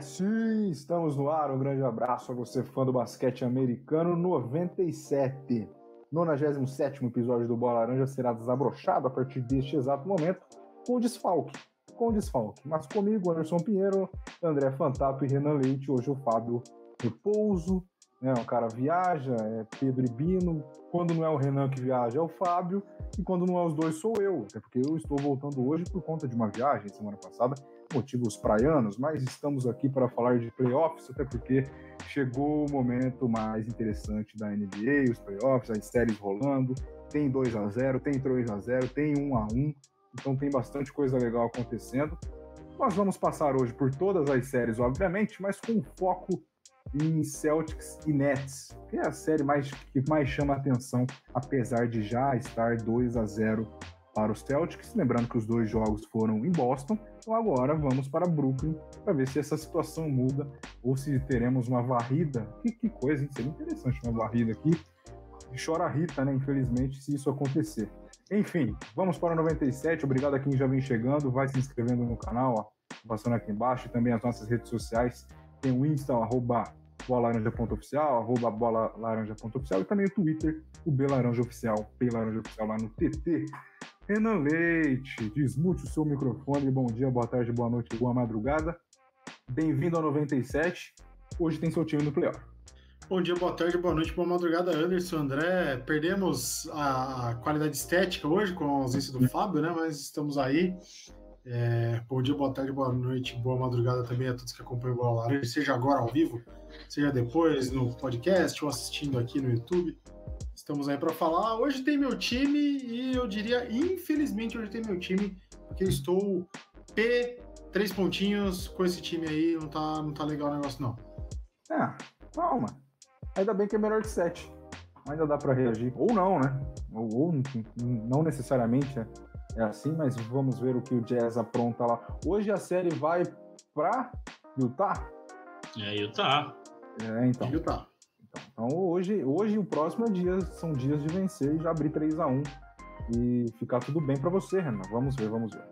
Sim, estamos no ar. Um grande abraço a você, fã do basquete americano 97. 97 episódio do Bola Laranja será desabrochado a partir deste exato momento com desfalque. Com desfalque. Mas comigo, Anderson Pinheiro, André Fantato e Renan Leite. Hoje o Fábio Repouso. Né, o cara viaja, é Pedro e Bino. Quando não é o Renan que viaja, é o Fábio. E quando não é os dois, sou eu. Até porque eu estou voltando hoje por conta de uma viagem semana passada motivos praianos, mas estamos aqui para falar de playoffs, até porque chegou o momento mais interessante da NBA, os playoffs, as séries rolando, tem 2 a 0 tem 3 a 0 tem 1 a 1 então tem bastante coisa legal acontecendo. Nós vamos passar hoje por todas as séries, obviamente, mas com foco em Celtics e Nets, que é a série mais, que mais chama atenção, apesar de já estar 2 a 0 para os Celtics. Lembrando que os dois jogos foram em Boston. Então agora vamos para Brooklyn para ver se essa situação muda ou se teremos uma varrida. Que, que coisa, hein? Seria interessante uma varrida aqui. Chora a Rita, né? Infelizmente, se isso acontecer. Enfim, vamos para o 97. Obrigado a quem já vem chegando. Vai se inscrevendo no canal, ó, passando aqui embaixo. E também as nossas redes sociais. Tem o Insta, arroba bolalaranja.oficial, arroba bolalaranja.oficial e também o Twitter, o Belaranjaoficial, Belaranjaoficial lá no TT. Renan Leite, desmute o seu microfone. Bom dia, boa tarde, boa noite, boa madrugada. Bem-vindo ao 97. Hoje tem seu time no playoff. Bom dia, boa tarde, boa noite, boa madrugada, Anderson, André. Perdemos a qualidade estética hoje com a ausência do Fábio, né? Mas estamos aí. É, bom dia, boa tarde, boa noite, boa madrugada também a todos que acompanham o Bola Laranja, seja agora ao vivo, seja depois no podcast ou assistindo aqui no YouTube. Estamos aí para falar. Hoje tem meu time e eu diria, infelizmente, hoje tem meu time, porque eu estou P, três pontinhos com esse time aí. Não tá, não tá legal o negócio, não. É, calma. Ainda bem que é melhor de sete. Ainda dá para reagir. Ou não, né? Ou, ou não necessariamente é, é assim, mas vamos ver o que o Jazz apronta lá. Hoje a série vai para Utah? É, Utah. É, então. Utah. Então hoje, hoje o próximo é dia, são dias de vencer e já abrir 3 a 1 e ficar tudo bem para você, Renan. Vamos ver, vamos ver.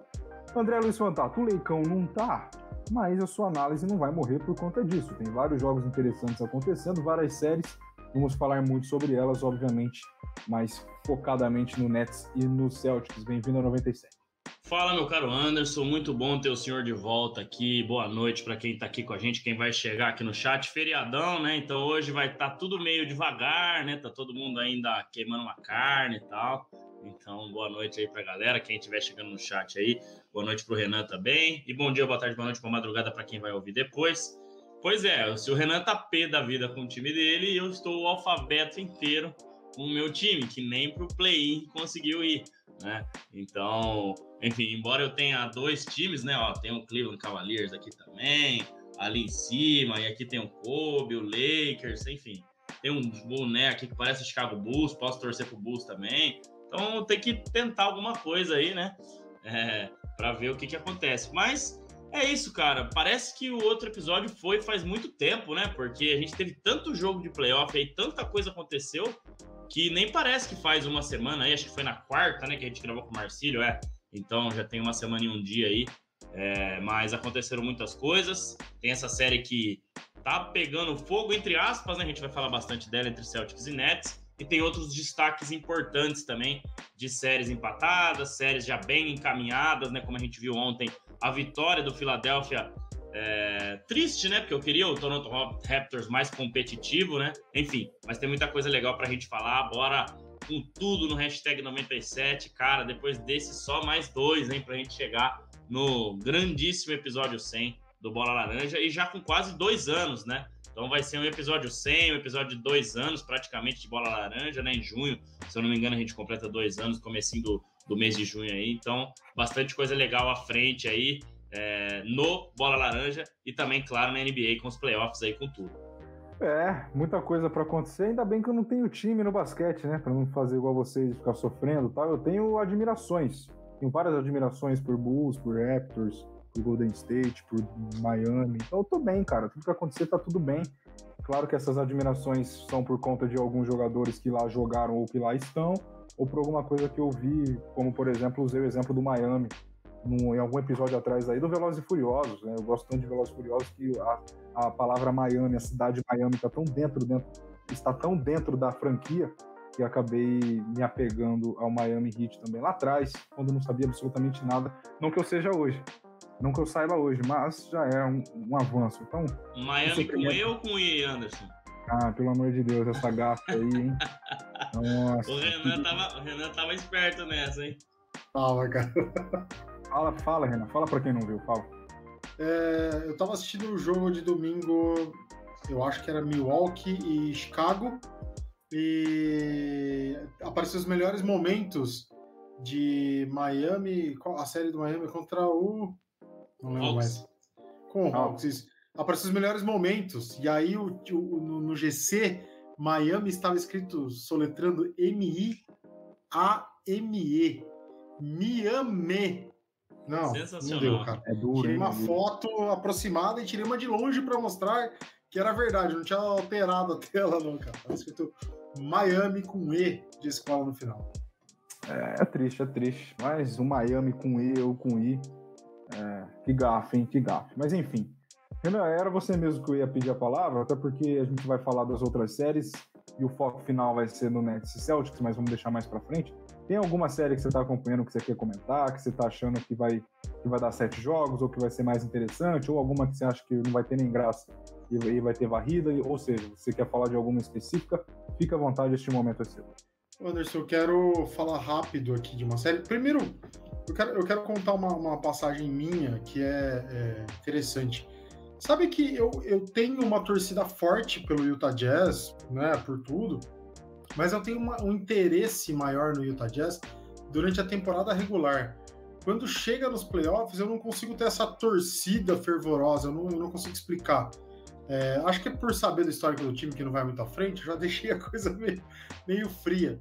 André Luiz Fantato, o Leicão não tá, mas a sua análise não vai morrer por conta disso. Tem vários jogos interessantes acontecendo, várias séries. Vamos falar muito sobre elas, obviamente, mais focadamente no Nets e no Celtics. Bem-vindo ao 97. Fala, meu caro Anderson, muito bom ter o senhor de volta aqui. Boa noite para quem está aqui com a gente, quem vai chegar aqui no chat. Feriadão, né? Então hoje vai estar tá tudo meio devagar, né? Tá todo mundo ainda queimando uma carne e tal. Então, boa noite aí pra galera, quem estiver chegando no chat aí. Boa noite pro Renan também. E bom dia, boa tarde, boa noite, boa madrugada para quem vai ouvir depois. Pois é, se o Renan tá pé da vida com o time dele, eu estou o alfabeto inteiro com o meu time, que nem pro play-in conseguiu ir né? Então, enfim, embora eu tenha dois times, né? Ó, tem o Cleveland Cavaliers aqui também, ali em cima, e aqui tem o Kobe, o Lakers, enfim. Tem um boné aqui que parece Chicago Bulls, posso torcer pro Bulls também. Então tem que tentar alguma coisa aí, né? É, para ver o que, que acontece. Mas é isso, cara. Parece que o outro episódio foi faz muito tempo, né? Porque a gente teve tanto jogo de playoff aí, tanta coisa aconteceu, que nem parece que faz uma semana aí, acho que foi na quarta, né, que a gente gravou com o Marcílio, é. Então já tem uma semana e um dia aí. É, mas aconteceram muitas coisas. Tem essa série que tá pegando fogo, entre aspas, né? A gente vai falar bastante dela entre Celtics e Nets. E tem outros destaques importantes também de séries empatadas, séries já bem encaminhadas, né? Como a gente viu ontem, a vitória do Philadelphia é, triste, né? Porque eu queria o Toronto Raptors mais competitivo, né? Enfim, mas tem muita coisa legal pra gente falar. Bora com tudo no hashtag 97. Cara, depois desse, só mais dois, hein? Pra gente chegar no grandíssimo episódio 100 do Bola Laranja e já com quase dois anos, né? Então vai ser um episódio 100, um episódio de dois anos praticamente de Bola Laranja, né? Em junho, se eu não me engano, a gente completa dois anos, comecinho do, do mês de junho aí. Então, bastante coisa legal à frente aí é, no Bola Laranja e também, claro, na NBA com os playoffs aí com tudo. É, muita coisa para acontecer. Ainda bem que eu não tenho time no basquete, né? Para não fazer igual vocês ficar sofrendo, tal. Eu tenho admirações. Tenho várias admirações por Bulls, por Raptors, por Golden State, por Miami. Então eu tô bem, cara. Tudo que acontecer tá tudo bem. Claro que essas admirações são por conta de alguns jogadores que lá jogaram ou que lá estão, ou por alguma coisa que eu vi, como por exemplo, usei o exemplo do Miami no, em algum episódio atrás aí do Velozes e Furiosos, né? Eu gosto tanto de Velozes e Furiosos que a, a palavra Miami, a cidade de Miami está tão dentro, dentro, está tão dentro da franquia que acabei me apegando ao Miami Heat também lá atrás, quando não sabia absolutamente nada. Não que eu seja hoje, não que eu saiba hoje, mas já é um, um avanço. Então, Miami com E ou com I, Anderson? Ah, pelo amor de Deus, essa gafa aí, hein? Nossa. O Renan, que... tava, o Renan tava esperto nessa, hein? Fala, cara. Fala, fala, Renan. Fala pra quem não viu, fala. É, eu tava assistindo o um jogo de domingo, eu acho que era Milwaukee e Chicago, e apareceu os melhores momentos de Miami, a série do Miami contra o. Não lembro Hawks. mais. Com o Hawks, isso. Apareceu os melhores momentos, e aí o, o no, no GC, Miami estava escrito soletrando M-I-A-M-E. Miami. Não, não deu, cara. É duro, tirei uma foto aproximada e tirei uma de longe para mostrar que era verdade. Não tinha alterado a tela, não, cara. Tava escrito Miami com E de escola no final. É, é triste, é triste. Mas o Miami com E ou com I. É, que gafe, hein? Que gafe. Mas enfim. Renan, era você mesmo que eu ia pedir a palavra, até porque a gente vai falar das outras séries e o foco final vai ser no Nets e Celtics, mas vamos deixar mais para frente. Tem alguma série que você está acompanhando que você quer comentar, que você está achando que vai, que vai dar sete jogos, ou que vai ser mais interessante, ou alguma que você acha que não vai ter nem graça e, vai ter varrida, ou seja, você quer falar de alguma específica, fica à vontade, este momento é seu. Anderson, eu quero falar rápido aqui de uma série. Primeiro, eu quero, eu quero contar uma, uma passagem minha que é, é interessante. Sabe que eu, eu tenho uma torcida forte pelo Utah Jazz, né, por tudo, mas eu tenho uma, um interesse maior no Utah Jazz durante a temporada regular. Quando chega nos playoffs, eu não consigo ter essa torcida fervorosa, eu não, eu não consigo explicar. É, acho que é por saber do histórico do time que não vai muito à frente, eu já deixei a coisa meio, meio fria.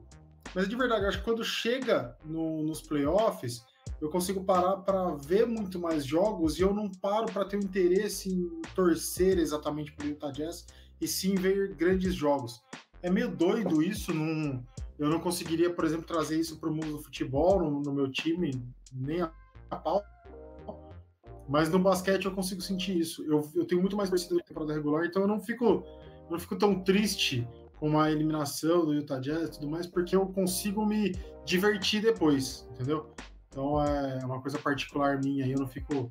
Mas de verdade, acho que quando chega no, nos playoffs, eu consigo parar para ver muito mais jogos e eu não paro para ter um interesse em torcer exatamente para o Utah Jazz e sim ver grandes jogos é meio doido isso. Num, eu não conseguiria, por exemplo, trazer isso para o mundo do futebol, no, no, meu time, nem a, a pau. Mas no basquete eu consigo sentir isso. Eu, eu tenho muito mais torcida na temporada regular, então eu não fico, não fico tão triste com a eliminação do Utah Jazz e tudo mais, porque eu consigo me divertir depois, entendeu? Então é uma coisa particular minha, eu não fico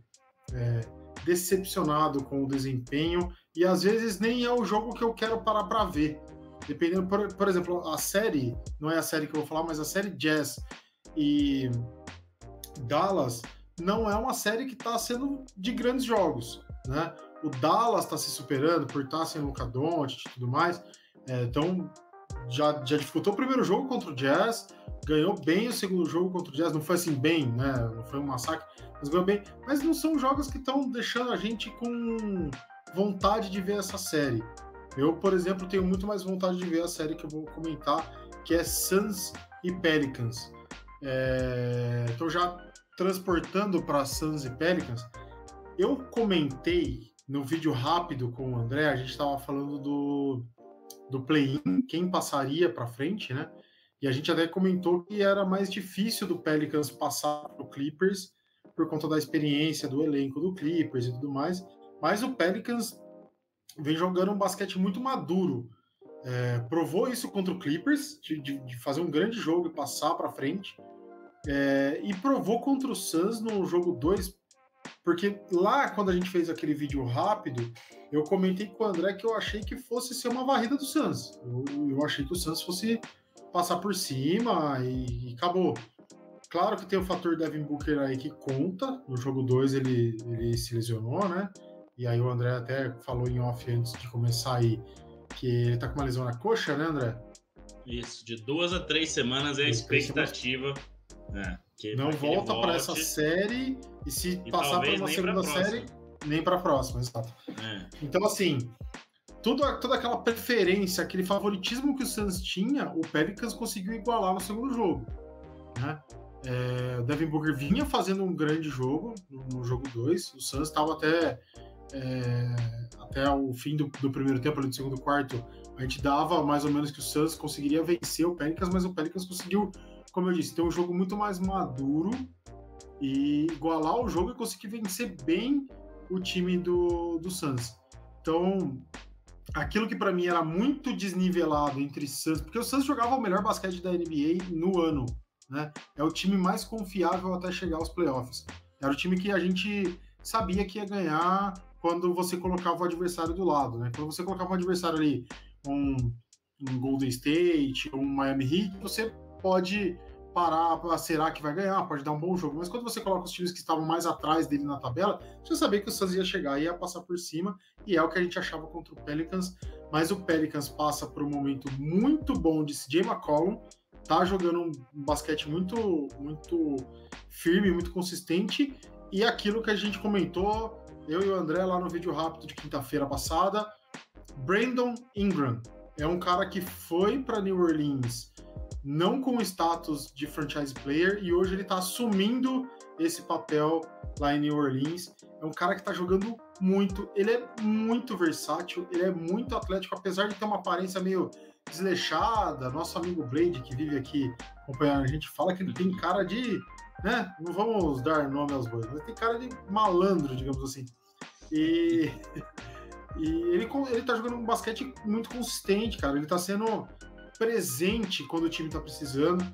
é, decepcionado com o desempenho e às vezes nem é o jogo que eu quero parar para ver. Dependendo, por, por exemplo, a série, não é a série que eu vou falar, mas a série Jazz e Dallas não é uma série que está sendo de grandes jogos, né? O Dallas está se superando por estar sem Doncic e tudo mais, é, então já, já dificultou o primeiro jogo contra o Jazz, ganhou bem o segundo jogo contra o Jazz, não foi assim bem, né? Não foi um massacre, mas ganhou bem. Mas não são jogos que estão deixando a gente com vontade de ver essa série. Eu, por exemplo, tenho muito mais vontade de ver a série que eu vou comentar, que é Suns e Pelicans. É... Então, já transportando para Suns e Pelicans, eu comentei no vídeo rápido com o André, a gente estava falando do, do play-in, quem passaria para frente, né? E a gente até comentou que era mais difícil do Pelicans passar para o Clippers por conta da experiência do elenco do Clippers e tudo mais. Mas o Pelicans vem jogando um basquete muito maduro. É, provou isso contra o Clippers, de, de, fazer um grande jogo e passar para frente. É, e provou contra o Suns no jogo 2, porque lá, quando a gente fez aquele vídeo rápido, eu comentei com o André que eu achei que fosse ser uma varrida do Suns. Eu, eu achei que o Suns fosse passar por cima e, e, acabou. Claro que tem o fator Devin Booker aí que conta. No jogo 2 ele, ele se lesionou, né? E aí o André até falou em off antes de começar aí que ele tá com uma lesão na coxa, né, André? Isso, de duas a três semanas é a expectativa. É, não volta para essa série e se e passar para uma segunda série, nem para a próxima, exato. É. Então, assim, tudo, toda aquela preferência, aquele favoritismo que o Suns tinha, o Pelicans conseguiu igualar no segundo jogo. Né? É, o Devin Booker vinha fazendo um grande jogo no, no jogo 2, o Suns estava até é, até o fim do, do, primeiro tempo, ali do segundo quarto, a gente dava mais ou menos que o Suns conseguiria vencer o Pelicans, mas o Pelicans conseguiu, como eu disse, ter um jogo muito mais maduro e igualar o jogo e conseguir vencer bem o time do, do Suns. Então, aquilo que para mim era muito desnivelado entre Suns, porque o Suns jogava o melhor basquete da NBA no ano, né? É o time mais confiável até chegar aos playoffs. Era o time que a gente sabia que ia ganhar quando você colocava o adversário do lado, né? Quando você colocava um adversário ali, um, um Golden State, um Miami Heat, você pode parar para será que vai ganhar, pode dar um bom jogo. Mas quando você coloca os times que estavam mais atrás dele na tabela, você sabia que o Suns ia chegar e ia passar por cima, e é o que a gente achava contra o Pelicans. Mas o Pelicans passa por um momento muito bom de CJ McCollum, tá jogando um basquete muito, muito firme, muito consistente, e aquilo que a gente comentou, eu e o André lá no vídeo rápido de quinta-feira passada, Brandon Ingram é um cara que foi para New Orleans não com o status de franchise player, e hoje ele está assumindo esse papel lá em New Orleans. É um cara que está jogando muito, ele é muito versátil, ele é muito atlético, apesar de ter uma aparência meio desleixada. Nosso amigo Blade, que vive aqui acompanhando a gente, fala que ele tem cara de. Né? Não vamos dar nome aos bois, mas tem cara de malandro, digamos assim. E. E ele, ele tá jogando um basquete muito consistente, cara. Ele tá sendo presente quando o time está precisando,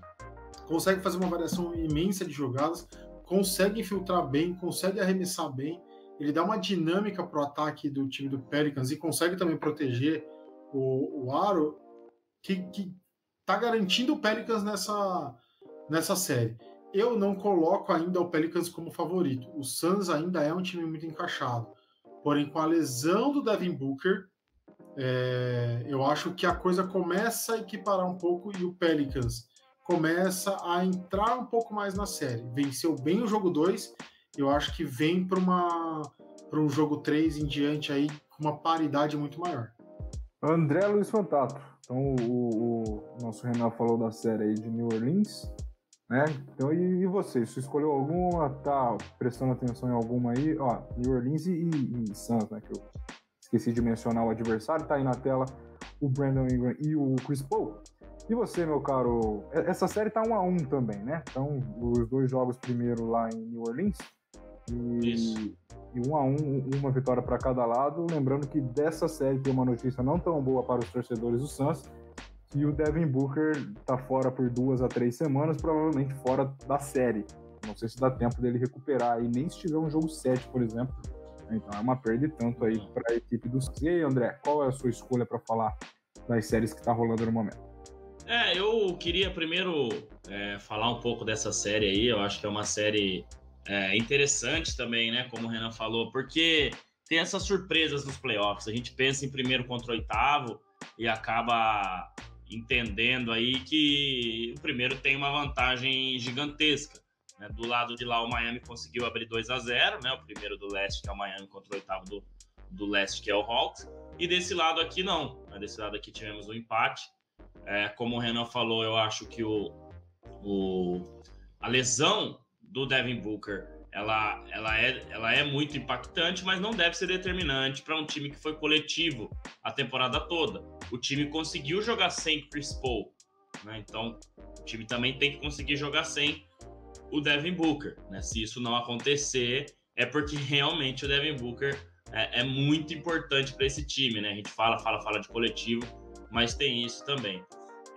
consegue fazer uma variação imensa de jogadas, consegue infiltrar bem, consegue arremessar bem, ele dá uma dinâmica para o ataque do time do Pelicans e consegue também proteger o, o aro, que, que tá garantindo o Pelicans nessa, nessa série. Eu não coloco ainda o Pelicans como favorito. O Suns ainda é um time muito encaixado. Porém, com a lesão do Devin Booker, é, eu acho que a coisa começa a equiparar um pouco e o Pelicans começa a entrar um pouco mais na série. Venceu bem o jogo 2, eu acho que vem para um jogo 3 em diante aí com uma paridade muito maior. André Luiz Fantato. Então o, o, nosso Renan falou da série aí de New Orleans, né? Então e, e você? Você escolheu alguma? Tá prestando atenção em alguma aí? Ó, New Orleans e, e, e Suns, né? Que eu Esqueci de mencionar o adversário, tá aí na tela o Brandon Ingram e o Chris Paul. E você, meu caro, essa série tá um a um também, né? Então, os dois jogos primeiro lá em New Orleans. E, Isso. e um a um, uma vitória para cada lado. Lembrando que dessa série tem uma notícia não tão boa para os torcedores do Suns, que o Devin Booker tá fora por duas a três semanas, provavelmente fora da série. Não sei se dá tempo dele recuperar. E nem se tiver um jogo 7, por exemplo, então é uma perda e tanto aí para a equipe do E aí, André, qual é a sua escolha para falar das séries que está rolando no momento? É, eu queria primeiro é, falar um pouco dessa série aí. Eu acho que é uma série é, interessante também, né? Como o Renan falou, porque tem essas surpresas nos playoffs. A gente pensa em primeiro contra oitavo e acaba entendendo aí que o primeiro tem uma vantagem gigantesca. Né? Do lado de lá, o Miami conseguiu abrir 2 a 0 né? O primeiro do leste, que é o Miami, contra o oitavo do, do leste, que é o Hawks. E desse lado aqui, não. Né? Desse lado aqui tivemos um empate. É, como o Renan falou, eu acho que o, o, a lesão do Devin Booker ela, ela, é, ela é muito impactante, mas não deve ser determinante para um time que foi coletivo a temporada toda. O time conseguiu jogar sem Chris Paul, né? então o time também tem que conseguir jogar sem o Devin Booker. Né? Se isso não acontecer, é porque realmente o Devin Booker é, é muito importante para esse time. Né? A gente fala, fala, fala de coletivo, mas tem isso também.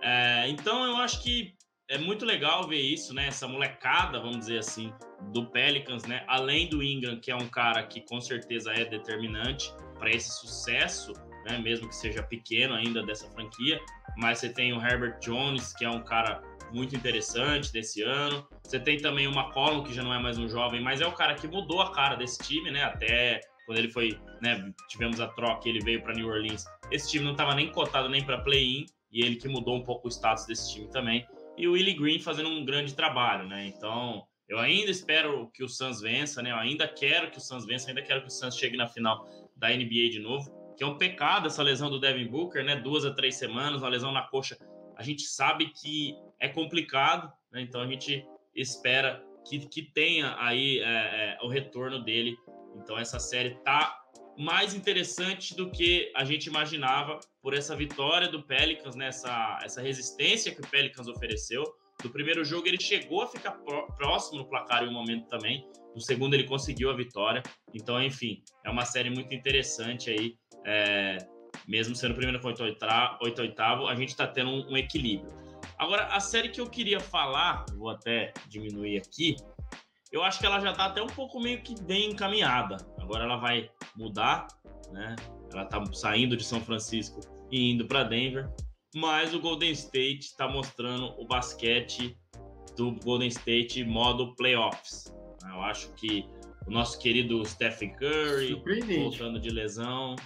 É, então eu acho que é muito legal ver isso, né? Essa molecada, vamos dizer assim, do Pelicans, né? Além do Ingram, que é um cara que com certeza é determinante para esse sucesso, né? Mesmo que seja pequeno ainda dessa franquia. Mas você tem o Herbert Jones, que é um cara muito interessante desse ano. Você tem também o McCollum, que já não é mais um jovem, mas é o cara que mudou a cara desse time, né? Até quando ele foi, né, tivemos a troca, ele veio para New Orleans. Esse time não estava nem cotado nem para play-in, e ele que mudou um pouco o status desse time também. E o Willie Green fazendo um grande trabalho, né? Então, eu ainda espero que o Suns vença, né? Eu ainda quero que o Suns vença, ainda quero que o Suns chegue na final da NBA de novo. Que é um pecado essa lesão do Devin Booker, né? Duas a três semanas, uma lesão na coxa. A gente sabe que é complicado, né? então a gente espera que, que tenha aí é, é, o retorno dele. Então essa série tá mais interessante do que a gente imaginava por essa vitória do Pelicans, né? essa, essa resistência que o Pelicans ofereceu. No primeiro jogo ele chegou a ficar próximo no placar em um momento também. No segundo ele conseguiu a vitória. Então, enfim, é uma série muito interessante aí. É, mesmo sendo primeiro com oito oitavo, a gente está tendo um, um, equilíbrio. Agora, a série que eu queria falar, vou até diminuir aqui, eu acho que ela já está até um pouco meio que bem encaminhada. Agora ela vai mudar, né? Ela está saindo de São Francisco e indo para Denver, mas o Golden State está mostrando o basquete do Golden State modo playoffs. Eu acho que o nosso querido Stephen Curry voltando de lesão,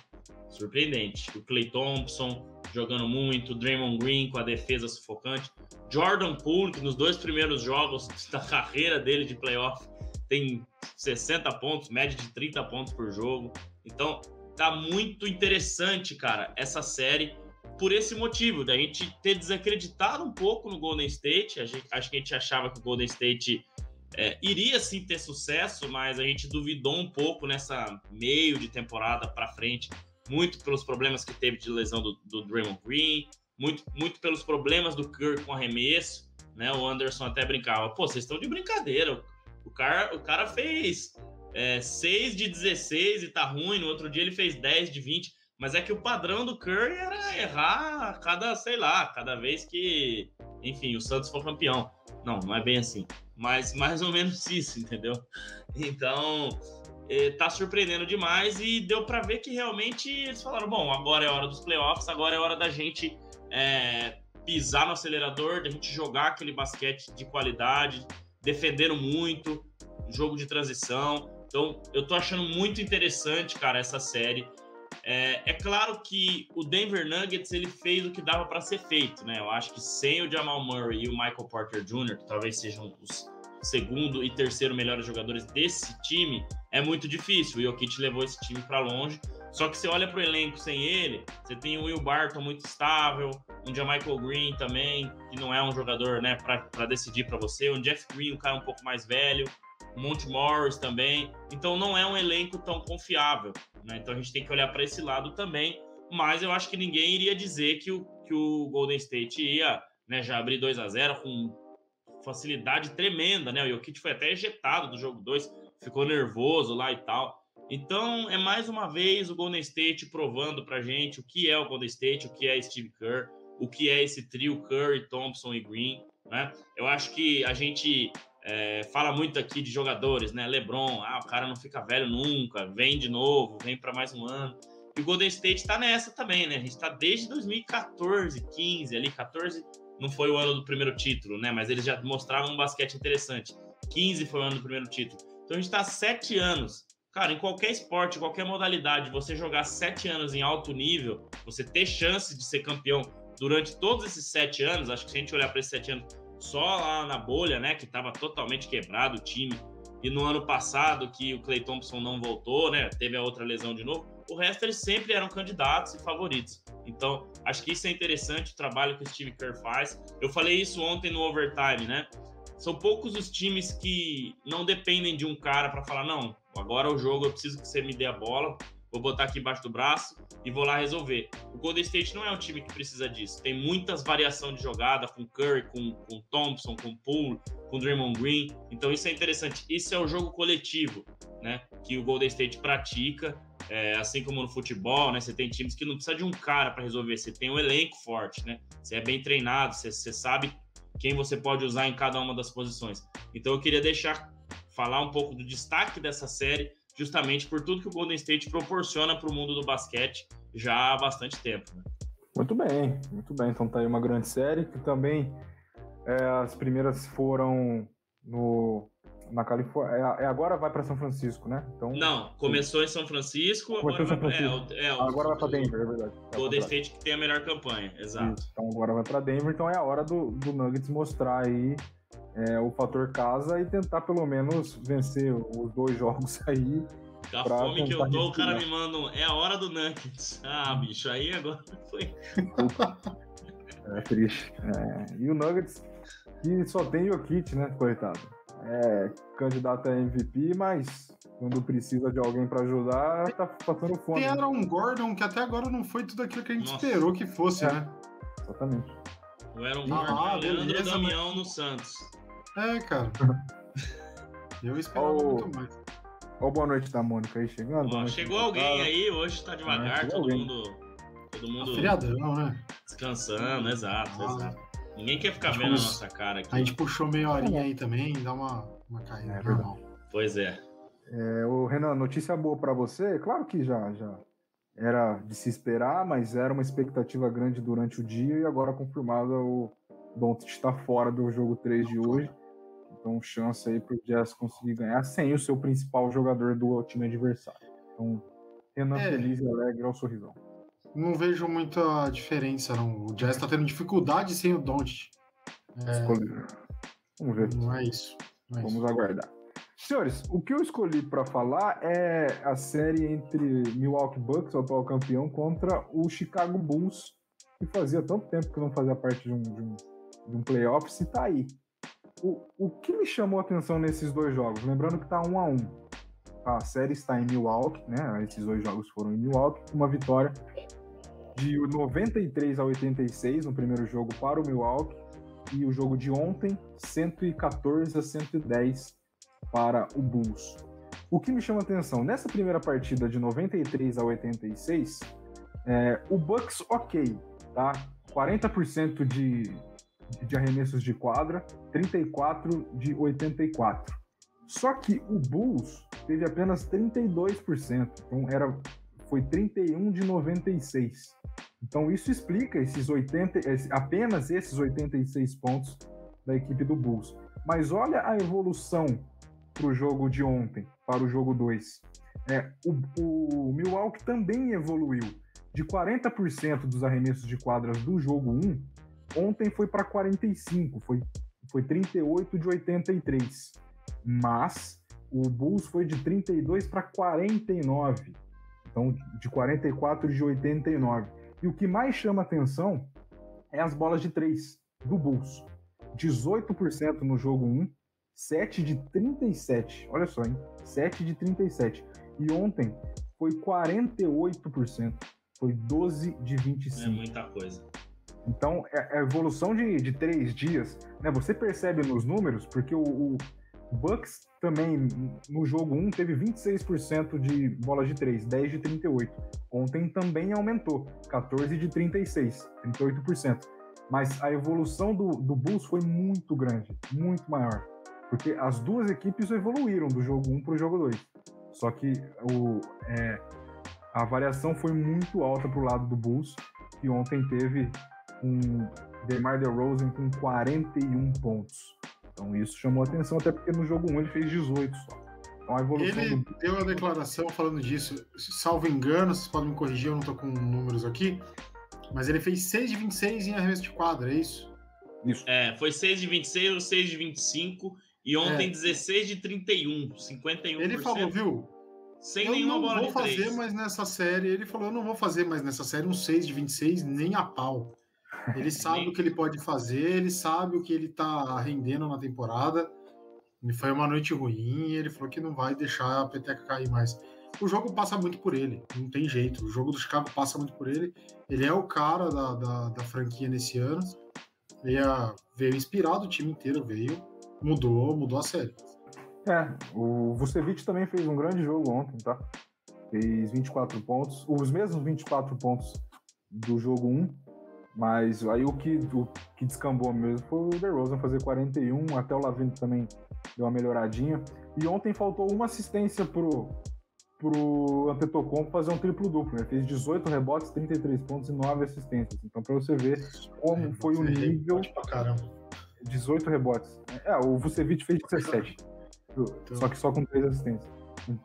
surpreendente. O Clay Thompson jogando muito, Draymond Green com a defesa sufocante, Jordan Poole que nos dois primeiros jogos da carreira dele de playoff tem 60 pontos, média de 30 pontos por jogo. Então, tá muito interessante, cara, essa série por esse motivo, da gente ter desacreditado um pouco no Golden State. A gente, acho que a gente achava que o Golden State é, iria sim ter sucesso, mas a gente duvidou um pouco nessa meio de temporada para frente, muito pelos problemas que teve de lesão do, do Draymond Green, muito, muito pelos problemas do Curry com arremesso, né? O Anderson até brincava, pô, vocês estão de brincadeira. O cara, o cara fez é, 6 de 16 e tá ruim, no outro dia ele fez 10 de 20. Mas é que o padrão do Curry era errar a cada, sei lá, cada vez que, enfim, o Santos for campeão. Não, não é bem assim. Mas mais ou menos isso, entendeu? Então, eh, tá surpreendendo demais e deu para ver que realmente eles falaram: bom, agora é hora dos playoffs, agora é hora da gente é, pisar no acelerador, da gente jogar aquele basquete de qualidade, defendendo muito, jogo de transição. Então, eu tô achando muito interessante, cara, essa série. É, é, claro que o Denver Nuggets ele fez o que dava para ser feito, né? Eu acho que sem o Jamal Murray e o Michael Porter Jr., que talvez sejam os segundo e terceiro melhores jogadores desse time, é muito difícil. O Jokic levou esse time para longe. Só que você olha para o elenco sem ele, você tem o Will Barton muito estável, um Michael Green também, que não é um jogador né, para decidir para você, um Jeff Green, um cara um pouco mais velho, um Monte Morris também. Então não é um elenco tão confiável. Né? Então a gente tem que olhar para esse lado também. Mas eu acho que ninguém iria dizer que o, que o Golden State ia né, já abrir 2 a 0 com facilidade tremenda, né? O Jokic foi até ejetado do jogo 2, ficou nervoso lá e tal. Então, é mais uma vez o Golden State provando pra gente o que é o Golden State, o que é Steve Kerr, o que é esse trio Curry, Thompson e Green, né? Eu acho que a gente é, fala muito aqui de jogadores, né? LeBron, ah, o cara não fica velho nunca, vem de novo, vem para mais um ano. E o Golden State tá nessa também, né? A gente tá desde 2014, 15 ali, 14 não foi o ano do primeiro título, né? Mas eles já mostravam um basquete interessante. 15 foi o ano do primeiro título. Então a gente tá sete anos. Cara, em qualquer esporte, qualquer modalidade, você jogar sete anos em alto nível, você ter chance de ser campeão durante todos esses sete anos, acho que se a gente olhar para esses sete anos, só lá na bolha, né, que estava totalmente quebrado o time. E no ano passado, que o Clay Thompson não voltou, né, teve a outra lesão de novo, o resto eles sempre eram candidatos e favoritos. Então, acho que isso é interessante, o trabalho que o Steve Kerr faz. Eu falei isso ontem no Overtime, né? São poucos os times que não dependem de um cara para falar, não, agora o jogo eu preciso que você me dê a bola, vou botar aqui embaixo do braço e vou lá resolver. O Golden State não é um time que precisa disso. Tem muitas variações de jogada com Curry, com, com Thompson, com Poole, com Draymond Green. Então isso é interessante. Isso é o jogo coletivo, né? Que o Golden State pratica. É, assim como no futebol, né? Você tem times que não precisa de um cara para resolver. Você tem um elenco forte, né? Você é bem treinado. Você, você sabe quem você pode usar em cada uma das posições. Então eu queria deixar falar um pouco do destaque dessa série justamente por tudo que o Golden State proporciona para o mundo do basquete já há bastante tempo. Né? Muito bem, muito bem. Então tá aí uma grande série que também é, as primeiras foram no na Califórnia. É, é agora vai para São Francisco, né? Então, Não, começou em São Francisco. Agora, São Francisco. É, é, agora vai para Denver, é verdade. É Golden State que tem a melhor campanha, exato. Isso, então agora vai para Denver, então é a hora do, do Nuggets mostrar aí é, o fator casa e tentar pelo menos vencer os dois jogos aí. A fome que eu tô, o cara me manda um, é a hora do Nuggets. Ah, bicho, aí agora foi. é triste. É, e o Nuggets, que só tem o kit, né, coitado? É candidato a MVP, mas quando precisa de alguém para ajudar, tá passando fome. Tem um Gordon que até agora não foi tudo aquilo que a gente Nossa. esperou que fosse, é. né? Exatamente. Eu era um ah, Leandro Damião no Santos. É, cara. Eu esperava oh, muito mais. Ó, oh, boa noite da Mônica aí chegando. Oh, chegou alguém aí, hoje tá devagar, ah, todo alguém. mundo. Todo mundo. Feriadão, né? Descansando, exato, ah. exato. Ninguém quer ficar vendo a nossa cara aqui. A gente puxou meia horinha aí também, dá uma, uma caída. É, normal. Pois é. é. O Renan, notícia boa para você. Claro que já, já era de se esperar, mas era uma expectativa grande durante o dia e agora confirmada o Doncic está fora do jogo 3 de hoje. Então, chance aí para o Jazz conseguir ganhar sem o seu principal jogador do time adversário. Então, Renan é. feliz e alegre ao sorrisão. Não vejo muita diferença, não. O Jazz está tendo dificuldade sem o Doncic. É... Vamos ver. Não é isso. Não é Vamos isso. aguardar. Senhores, o que eu escolhi para falar é a série entre Milwaukee Bucks, o atual campeão, contra o Chicago Bulls, que fazia tanto tempo que não fazia parte de um, de um, de um playoff, se tá aí. O, o que me chamou a atenção nesses dois jogos? Lembrando que tá um a um. A série está em Milwaukee, né? Esses dois jogos foram em Milwaukee, uma vitória de 93 a 86 no primeiro jogo para o Milwaukee e o jogo de ontem 114 a 110 para o Bulls. O que me chama a atenção, nessa primeira partida de 93 a 86, é, o Bucks ok, tá? 40% de, de arremessos de quadra, 34 de 84. Só que o Bulls teve apenas 32%, então era, foi 31 de 96. Então isso explica esses 80, apenas esses 86 pontos da equipe do Bulls. Mas olha a evolução para o jogo de ontem, para o jogo 2. É, o, o Milwaukee também evoluiu. De 40% dos arremessos de quadras do jogo 1, ontem foi para 45, foi, foi 38 de 83. Mas o Bulls foi de 32 para 49. Então, de 44 de 89. E o que mais chama atenção é as bolas de 3 do Bulls. 18% no jogo 1, 7 de 37. Olha só, hein? 7 de 37. E ontem foi 48%. Foi 12 de 25. É muita coisa. Então, é, é a evolução de, de três dias, né? Você percebe nos números, porque o, o Bucks também, no jogo 1, teve 26% de bola de 3, 10 de 38. Ontem também aumentou, 14 de 36, 38%. Mas a evolução do, do Bulls foi muito grande, muito maior. Porque as duas equipes evoluíram do jogo 1 para o jogo 2. Só que o, é, a variação foi muito alta para o lado do Bulls, que ontem teve um DeMar DeRozan com 41 pontos. Então isso chamou atenção, até porque no jogo 1 ele fez 18 só. Então, a evolução ele do... deu uma declaração falando disso, salvo engano, vocês podem me corrigir, eu não estou com números aqui, mas ele fez 6 de 26 em arremesso de quadra, é isso? Isso. É, foi 6 de 26 ou 6 de 25 e ontem, é. 16 de 31, 51%. Ele falou, viu? Sem eu nenhuma bola de Eu não vou fazer mais nessa série. Ele falou, eu não vou fazer mais nessa série um 6 de 26, nem a pau. Ele sabe o que ele pode fazer, ele sabe o que ele tá rendendo na temporada. E foi uma noite ruim e ele falou que não vai deixar a peteca cair mais. O jogo passa muito por ele, não tem jeito. O jogo do Chicago passa muito por ele. Ele é o cara da, da, da franquia nesse ano. Ele é, veio inspirado, o time inteiro veio mudou, mudou a série. É, o Vucevic também fez um grande jogo ontem, tá? Fez 24 pontos, os mesmos 24 pontos do jogo 1, mas aí o que, o que descambou mesmo foi o DeRozan fazer 41, até o Lavine também deu uma melhoradinha. E ontem faltou uma assistência pro, pro Antetokounmpo fazer um triplo-duplo. Ele fez 18 rebotes, 33 pontos e 9 assistências. Então, para você ver como é, foi o nível... Pra caramba 18 rebotes. É, o Vucevic fez 17. Então... Só que só com 3 assistências.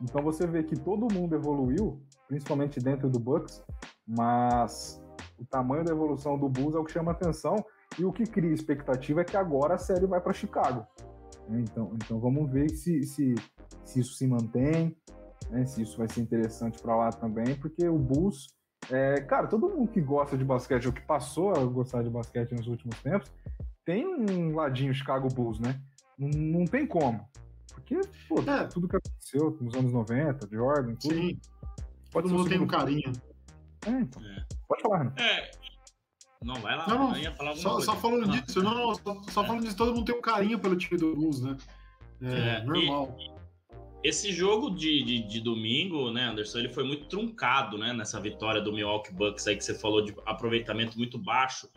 Então você vê que todo mundo evoluiu, principalmente dentro do Bucks, mas o tamanho da evolução do Bulls é o que chama atenção e o que cria expectativa é que agora a série vai para Chicago. Então, então vamos ver se, se, se isso se mantém, né, se isso vai ser interessante para lá também, porque o Bulls, é, cara, todo mundo que gosta de basquete ou que passou a gostar de basquete nos últimos tempos, tem um ladinho Chicago Bulls, né? Não, não tem como. Porque, pô, é. tudo que aconteceu nos anos 90, Jordan, tudo. Sim. Pode Todo mundo tem um carinho. É, então. É. Pode falar, né? É. Não, vai lá. Não, não, só, só, falando não. disso, não, só, só é. falando disso, todo mundo tem um carinho pelo time do Bulls, né? É, é normal. E esse jogo de, de, de, domingo, né, Anderson, ele foi muito truncado, né, nessa vitória do Milwaukee Bucks aí que você falou de aproveitamento muito baixo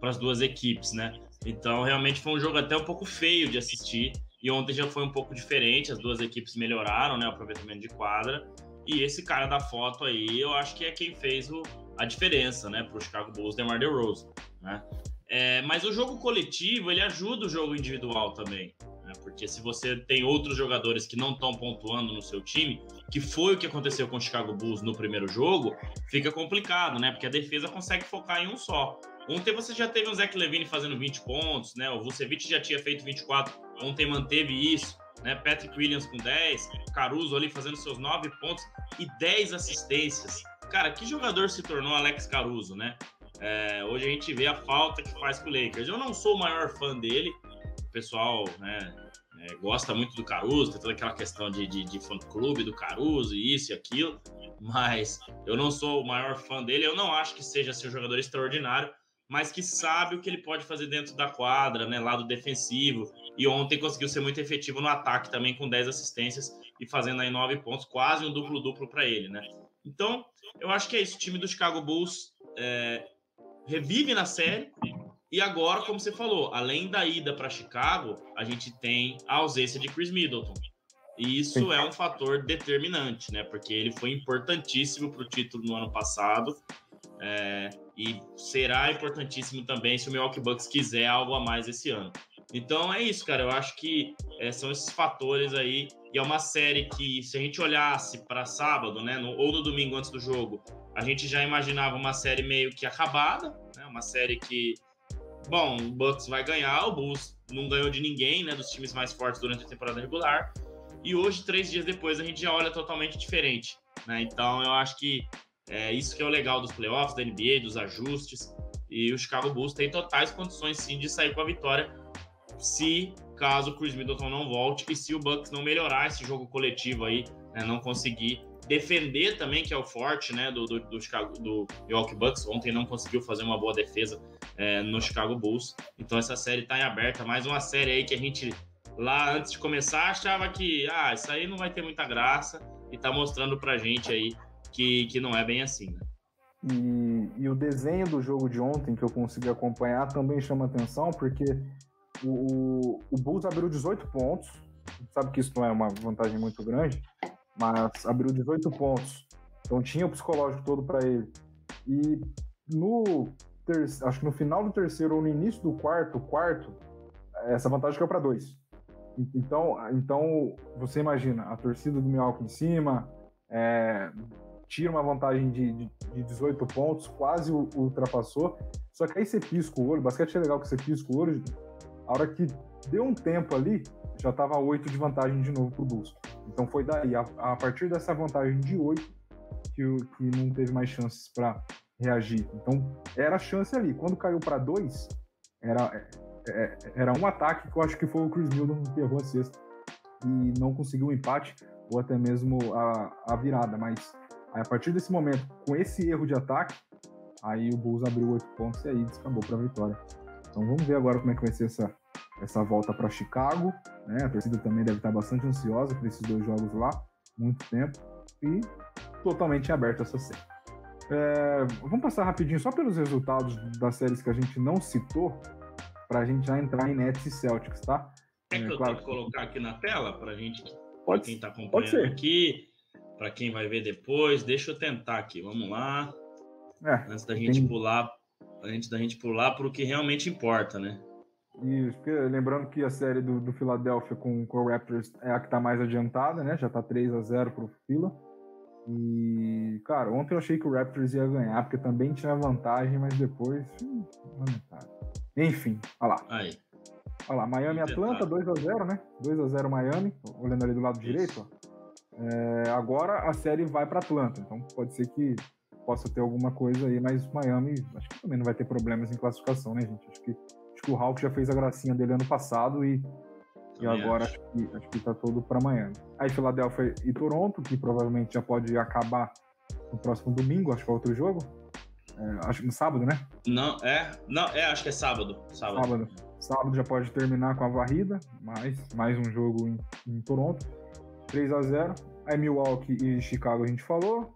para as duas equipes, né? Então, realmente foi um jogo até um pouco feio de assistir. E ontem já foi um pouco diferente, as duas equipes melhoraram, né, o aproveitamento de quadra. E esse cara da foto aí, eu acho que é quem fez o, a diferença, né, para o Chicago Bulls, DeMar DeRozan, né? É, mas o jogo coletivo, ele ajuda o jogo individual também. Né? Porque se você tem outros jogadores que não estão pontuando no seu time, que foi o que aconteceu com o Chicago Bulls no primeiro jogo, fica complicado, né? Porque a defesa consegue focar em um só. Ontem você já teve o Zach Levine fazendo 20 pontos, né? O Vucevic já tinha feito 24, ontem manteve isso, né? Patrick Williams com 10, Caruso ali fazendo seus 9 pontos e 10 assistências. Cara, que jogador se tornou Alex Caruso, né? É, hoje a gente vê a falta que faz com o Lakers. Eu não sou o maior fã dele, o pessoal, né? É, gosta muito do Caruso, tem toda aquela questão de, de, de fã-clube do Caruso, isso e aquilo, mas eu não sou o maior fã dele, eu não acho que seja assim, um jogador extraordinário, mas que sabe o que ele pode fazer dentro da quadra, né, lado defensivo. E ontem conseguiu ser muito efetivo no ataque também, com 10 assistências e fazendo aí 9 pontos, quase um duplo-duplo para ele, né? Então, eu acho que é isso. O time do Chicago Bulls é, revive na série. E agora, como você falou, além da ida para Chicago, a gente tem a ausência de Chris Middleton. E isso é um fator determinante, né? Porque ele foi importantíssimo para o título no ano passado. É, e será importantíssimo também se o Milwaukee Bucks quiser algo a mais esse ano. Então é isso, cara. Eu acho que é, são esses fatores aí. E é uma série que, se a gente olhasse para sábado, né, no, ou no domingo antes do jogo, a gente já imaginava uma série meio que acabada, né, uma série que, bom, o Bucks vai ganhar, o Bulls não ganhou de ninguém, né, dos times mais fortes durante a temporada regular. E hoje, três dias depois, a gente já olha totalmente diferente. Né? Então eu acho que é isso que é o legal dos playoffs, da NBA, dos ajustes. E o Chicago Bulls tem totais condições sim de sair com a vitória se caso o Chris Middleton não volte e se o Bucks não melhorar esse jogo coletivo aí, né, não conseguir defender também, que é o forte né, do, do, do, Chicago, do Milwaukee Bucks. Ontem não conseguiu fazer uma boa defesa é, no Chicago Bulls. Então essa série está em aberta. Mais uma série aí que a gente lá antes de começar achava que ah, isso aí não vai ter muita graça e está mostrando pra gente aí que, que não é bem assim, né? E, e, o desenho do jogo de ontem que eu consegui acompanhar também chama atenção, porque o, o Bulls abriu 18 pontos. Sabe que isso não é uma vantagem muito grande, mas abriu 18 pontos. Então tinha o psicológico todo para ele. E no acho que no final do terceiro ou no início do quarto, quarto, essa vantagem caiu para dois. Então, então você imagina a torcida do Milwaukee em cima, é, tira uma vantagem de, de, de 18 pontos, quase ultrapassou. Só que aí você pisca o olho, basquete é legal que você pisca o olho, a hora que deu um tempo ali, já estava 8 de vantagem de novo para o Bulls. Então foi daí, a, a, partir dessa vantagem de 8, que, que não teve mais chances para reagir. Então era a chance ali. Quando caiu para 2, era, é, é, era um ataque que eu acho que foi o Chris Middleton que errou a sexta e não conseguiu o um empate ou até mesmo a, a virada. Mas Aí, a partir desse momento, com esse erro de ataque, aí o Bulls abriu oito pontos e aí descambou para a vitória. Então vamos ver agora como é que vai ser essa, essa volta para Chicago. Né? A torcida também deve estar bastante ansiosa por esses dois jogos lá, muito tempo, e totalmente aberto essa série. É, vamos passar rapidinho só pelos resultados das séries que a gente não citou, para a gente já entrar em Nets e Celtics, tá? É que eu claro. tenho que colocar aqui na tela para a gente, pra quem está acompanhando aqui, para quem vai ver depois. Deixa eu tentar aqui, vamos lá. É, antes da gente tem... pular, antes da gente pular para o que realmente importa, né? Isso, porque, lembrando que a série do, do Philadelphia com, com o Raptors é a que está mais adiantada, né? Já está 3 a 0 pro Phila. E, cara, ontem eu achei que o Raptors ia ganhar, porque também tinha vantagem, mas depois. Hum, Enfim, olha lá. Aí. Olha lá, Miami Atlanta, 2x0, né? 2x0 Miami, olhando ali do lado Isso. direito, ó. É, agora a série vai para Atlanta, então pode ser que possa ter alguma coisa aí, mas Miami acho que também não vai ter problemas em classificação, né, gente? Acho que, acho que o Hawk já fez a gracinha dele ano passado e, e agora acho. acho que, acho que tá todo para Miami. Aí Filadélfia e Toronto, que provavelmente já pode acabar no próximo domingo, acho que é outro jogo. É, acho que no sábado, né? Não, é. Não, é, acho que é sábado. Sábado. Sábado. Sábado já pode terminar com a varrida, mais, mais um jogo em, em Toronto. 3 a 0 Aí Milwaukee e Chicago a gente falou.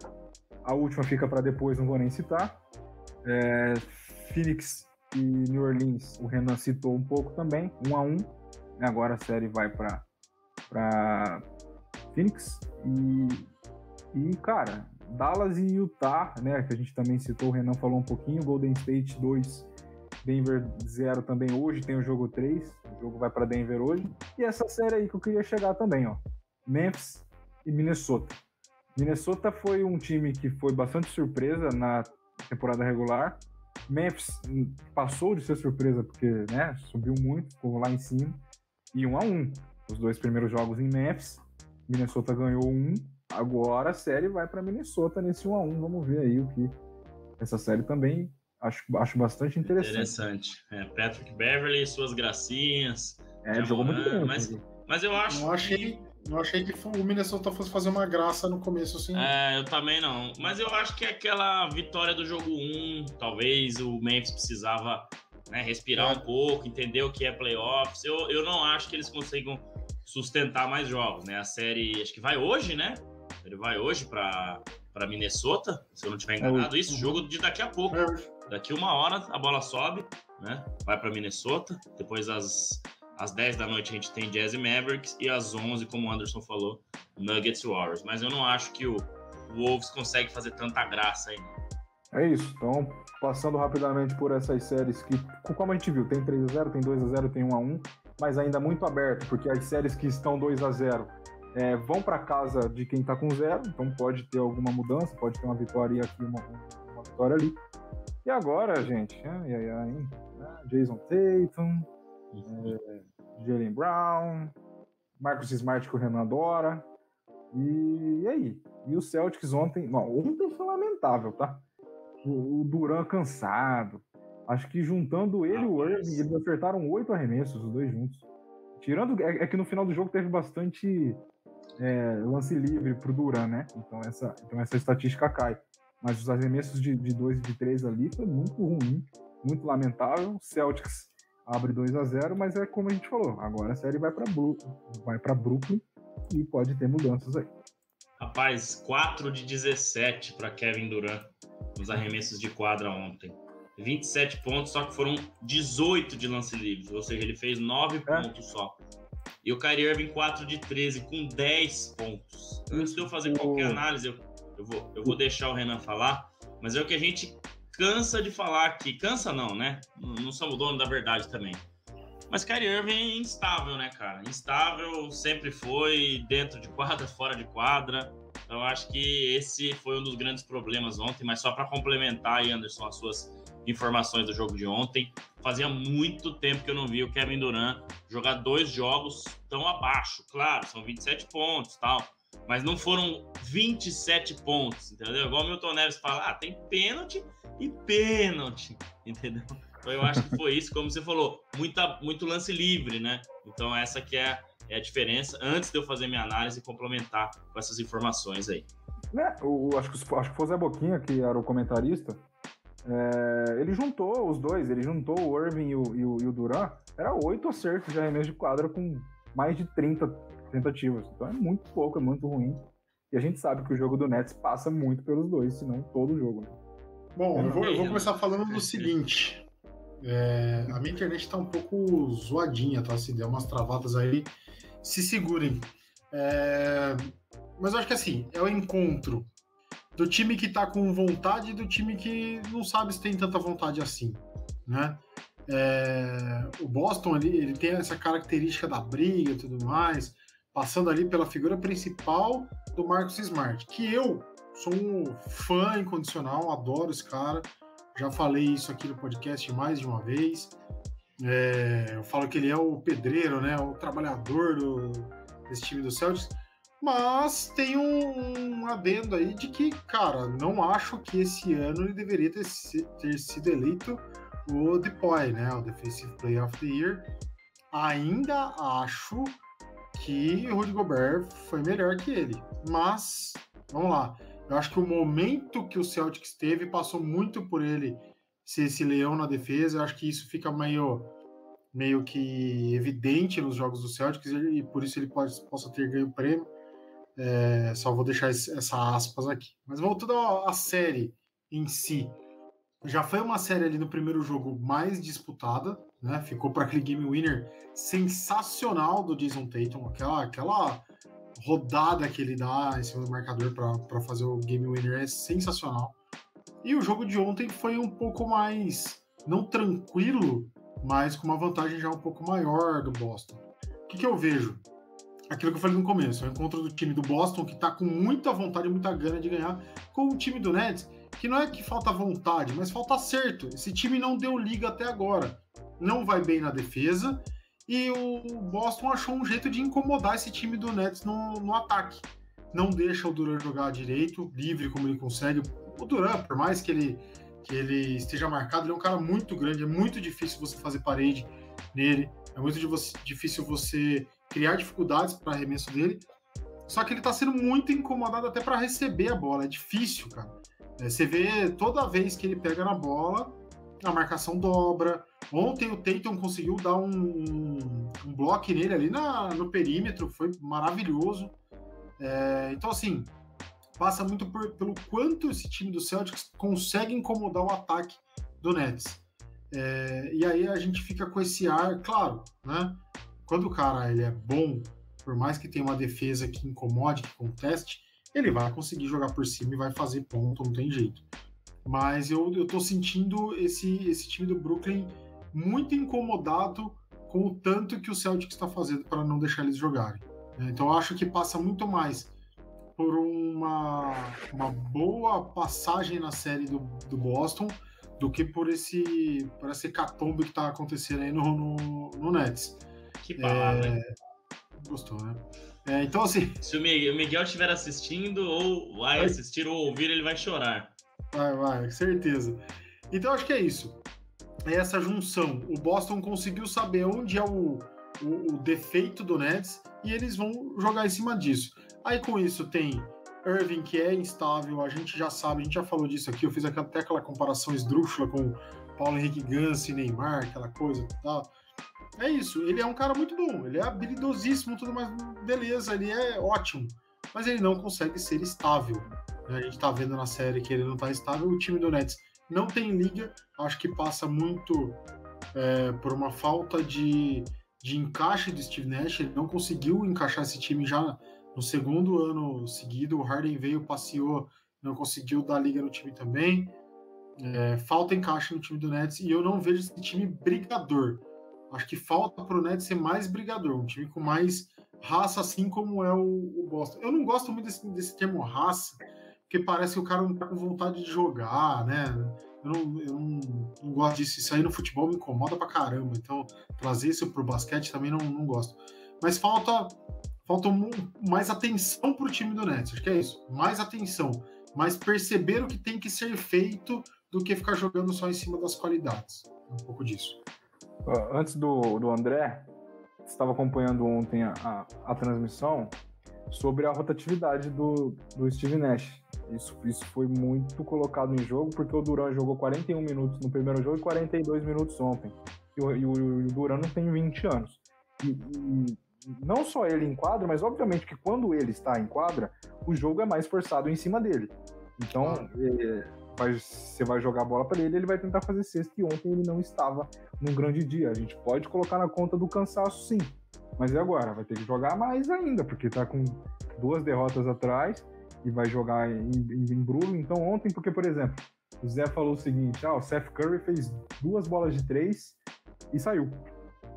A última fica para depois, não vou nem citar. É, Phoenix e New Orleans, o Renan citou um pouco também, 1 a 1 Agora a série vai para Phoenix. E, e, cara, Dallas e Utah, né, que a gente também citou, o Renan falou um pouquinho, Golden State 2, Denver 0 também hoje, tem o jogo 3, o jogo vai para Denver hoje. E essa série aí que eu queria chegar também, ó. Memphis e Minnesota. Minnesota foi um time que foi bastante surpresa na temporada regular. Memphis passou de ser surpresa porque, né, subiu muito, ficou lá em cima. E um a um. Os dois primeiros jogos em Memphis, Minnesota ganhou um. Agora a série vai para Minnesota nesse 1 a 1. Vamos ver aí o que essa série também acho, acho bastante interessante. Interessante. É, Patrick Beverly, suas gracinhas. É, ele jogou muito bem. Mas, mas eu acho. Eu achei, que... eu achei que o Minnesota fosse fazer uma graça no começo, assim. É, eu também não. Mas eu acho que aquela vitória do jogo 1, talvez o Memphis precisava né, respirar é. um pouco, entender o que é playoffs. Eu, eu não acho que eles consigam sustentar mais jogos, né? A série, acho que vai hoje, né? Ele vai hoje para Minnesota, se eu não estiver enganado. Isso, jogo de daqui a pouco. É daqui uma hora a bola sobe, né? Vai para Minnesota. Depois às, às 10 da noite a gente tem Jazz e Mavericks. E às 11, como o Anderson falou, Nuggets Warriors. Mas eu não acho que o, o Wolves consegue fazer tanta graça aí. É isso. Então, passando rapidamente por essas séries que, como a gente viu, tem 3 a 0 tem 2 a 0 tem 1 a 1 mas ainda muito aberto, porque as séries que estão 2 a 0 é, vão para casa de quem está com zero, então pode ter alguma mudança, pode ter uma vitória aqui, uma, uma vitória ali. E agora, gente, ai, ai, ai, né? Jason Tatum, é, Jalen Brown, Marcus Smart que o Renan adora. E, e aí? E o Celtics ontem. Não, ontem foi lamentável, tá? O, o Duran cansado. Acho que juntando ele e o Irving, eles acertaram oito arremessos, os dois juntos. Tirando. É, é, que no final do jogo teve bastante é, lance livre pro Duran, né? Então essa, então essa estatística cai. Mas os arremessos de, de dois e de três ali foi muito ruim, muito lamentável. Celtics abre 2 a 0 mas é como a gente falou, agora a série vai para vai para Brooklyn e pode ter mudanças aí. Rapaz, 4 de 17 para Kevin Durant nos arremessos de quadra ontem. 27 pontos, só que foram 18 de lance livre, ou seja, ele fez 9 é. pontos só. E o Kyrie Irving 4 de 13 com 10 pontos. Antes de eu fazer qualquer análise, eu, eu, vou, eu vou deixar o Renan falar, mas é o que a gente cansa de falar aqui. Cansa não, né? Não, não somos dono da verdade também. Mas Kyrie Irving é instável, né, cara? Instável, sempre foi, dentro de quadra, fora de quadra. Então, acho que esse foi um dos grandes problemas ontem. Mas só para complementar aí, Anderson, as suas informações do jogo de ontem, fazia muito tempo que eu não vi o Kevin Durant jogar dois jogos tão abaixo. Claro, são 27 pontos tal, mas não foram 27 pontos, entendeu? Igual o Milton Neves fala, ah, tem pênalti e pênalti, entendeu? Então eu acho que foi isso, como você falou, muita, muito lance livre, né? Então essa que é, é a diferença, antes de eu fazer minha análise e complementar com essas informações aí. É, o, acho, que, acho que foi o Zé Boquinha, que era o comentarista, é, ele juntou os dois, ele juntou o Irving e o, e o, e o Duran, era oito acertos de arremesso de quadra com mais de 30 tentativas. Então é muito pouco, é muito ruim. E a gente sabe que o jogo do Nets passa muito pelos dois, se não todo o jogo. Né? Bom, eu vou, eu vou começar falando do seguinte. É, a minha internet está um pouco zoadinha, tá? Se der umas travadas aí, se segurem. É, mas eu acho que assim, é o encontro do time que está com vontade e do time que não sabe se tem tanta vontade assim, né? É, o Boston ele, ele tem essa característica da briga e tudo mais, passando ali pela figura principal do Marcos Smart, que eu sou um fã incondicional, adoro esse cara. Já falei isso aqui no podcast mais de uma vez. É, eu falo que ele é o pedreiro, né? O trabalhador do, desse time do Celtics. Mas tem um, um adendo aí de que, cara, não acho que esse ano ele deveria ter, ter sido eleito o Depoy, né? O Defensive Player of the Year. Ainda acho que o Rudy Gobert foi melhor que ele. Mas, vamos lá. Eu acho que o momento que o Celtics teve passou muito por ele ser esse leão na defesa. Eu acho que isso fica meio, meio que evidente nos jogos do Celtics e por isso ele pode, possa ter ganho o prêmio. É, só vou deixar esse, essa aspas aqui. Mas voltando à série em si, já foi uma série ali no primeiro jogo mais disputada, né? Ficou para aquele game winner sensacional do Jason Tatum, aquela, aquela rodada que ele dá em cima do marcador para fazer o game winner é sensacional. E o jogo de ontem foi um pouco mais, não tranquilo, mas com uma vantagem já um pouco maior do Boston. O que, que eu vejo? Aquilo que eu falei no começo, o encontro do time do Boston, que está com muita vontade, muita gana de ganhar, com o time do Nets, que não é que falta vontade, mas falta acerto. Esse time não deu liga até agora. Não vai bem na defesa e o Boston achou um jeito de incomodar esse time do Nets no, no ataque. Não deixa o Duran jogar direito, livre como ele consegue. O Duran, por mais que ele, que ele esteja marcado, ele é um cara muito grande, é muito difícil você fazer parede nele, é muito difícil você criar dificuldades para arremesso dele. Só que ele está sendo muito incomodado até para receber a bola, é difícil, cara. É, você vê toda vez que ele pega na bola, a marcação dobra. Ontem o Tatum conseguiu dar um, um, um bloco nele ali na, no perímetro, foi maravilhoso. É, então, assim, passa muito por, pelo quanto esse time do Celtics consegue incomodar o ataque do Nets. É, e aí a gente fica com esse ar, claro, né? Quando o cara ele é bom, por mais que tenha uma defesa que incomode, que conteste, ele vai conseguir jogar por cima e vai fazer ponto, não tem jeito. Mas eu, eu tô sentindo esse, esse time do Brooklyn muito incomodado com o tanto que o Celtic está fazendo para não deixar eles jogarem. Né? Então eu acho que passa muito mais por uma, uma boa passagem na série do, do Boston do que por esse, por esse catombe que está acontecendo aí no, no, no Nets. Que palavra. É... Gostou, né? É, então, assim. Se o Miguel estiver assistindo, ou vai assistir ou ouvir, ele vai chorar. Vai, vai, certeza. Então, acho que é isso. É essa junção. O Boston conseguiu saber onde é o, o, o defeito do Nets e eles vão jogar em cima disso. Aí, com isso, tem Irving, que é instável, a gente já sabe, a gente já falou disso aqui. Eu fiz até aquela comparação esdrúxula com Paulo Henrique Gans e Neymar, aquela coisa e tal. É isso, ele é um cara muito bom, ele é habilidosíssimo, tudo mais, beleza, ele é ótimo, mas ele não consegue ser estável. A gente tá vendo na série que ele não tá estável, o time do Nets não tem liga, acho que passa muito é, por uma falta de, de encaixe do Steve Nash, ele não conseguiu encaixar esse time já no segundo ano seguido, o Harden veio, passeou, não conseguiu dar liga no time também. É, falta encaixe no time do Nets e eu não vejo esse time brigador. Acho que falta para o Nets ser mais brigador, um time com mais raça, assim como é o, o Boston. Eu não gosto muito desse, desse, termo raça, porque parece que o cara não tá com vontade de jogar, né? Eu não, eu não, não gosto disso. Isso aí no futebol me incomoda pra caramba. Então, trazer isso pro basquete também não, não gosto. Mas falta, falta mais atenção pro time do Nets. Acho que é isso. Mais atenção. Mais perceber o que tem que ser feito do que ficar jogando só em cima das qualidades. Um pouco disso. Antes do, do André, estava acompanhando ontem a, a, a, transmissão sobre a rotatividade do, do Steve Nash. Isso, isso foi muito colocado em jogo, porque o Duran jogou 41 minutos no primeiro jogo e 42 minutos ontem. E o, e o, o Duran não tem 20 anos. E, e, não só ele em quadra, mas obviamente que quando ele está em quadra, o jogo é mais forçado em cima dele. Então, é, vai, você vai jogar a bola para ele, ele vai tentar fazer sexta. E ontem ele não estava num grande dia. A gente pode colocar na conta do cansaço, sim. Mas e agora? Vai ter que jogar mais ainda, porque tá com duas derrotas atrás e vai jogar em, em, em Bruno. Então, ontem, porque, por exemplo, o Zé falou o seguinte: ah, o Seth Curry fez duas bolas de três e saiu.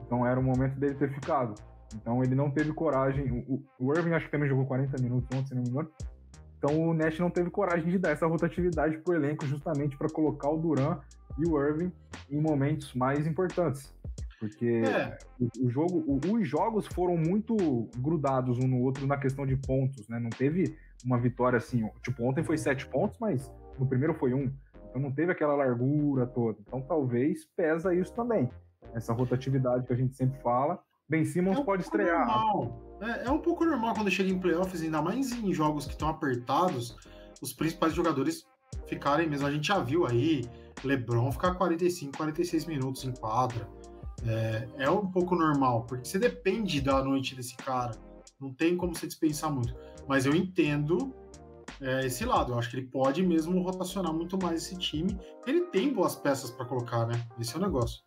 Então era o momento dele ter ficado. Então ele não teve coragem. O, o Irving acho que também jogou 40 minutos ontem, se não me engano. Então o Nash não teve coragem de dar essa rotatividade para o elenco justamente para colocar o Duran e o Irving em momentos mais importantes. Porque é. o, o, jogo, o, os jogos foram muito grudados um no outro na questão de pontos, né? Não teve uma vitória assim, tipo, ontem foi sete pontos, mas no primeiro foi um. Então não teve aquela largura toda. Então talvez pesa isso também. Essa rotatividade que a gente sempre fala. Ben Simmons é um pode estrear. É, é, um pouco normal quando chega em playoffs, ainda mais em jogos que estão apertados, os principais jogadores ficarem mesmo. A gente já viu aí LeBron ficar 45, 46 minutos em quadra. É, é um pouco normal, porque você depende da noite desse cara. Não tem como você dispensar muito. Mas eu entendo é, esse lado. Eu acho que ele pode mesmo rotacionar muito mais esse time. Ele tem boas peças para colocar, né? Esse é o negócio.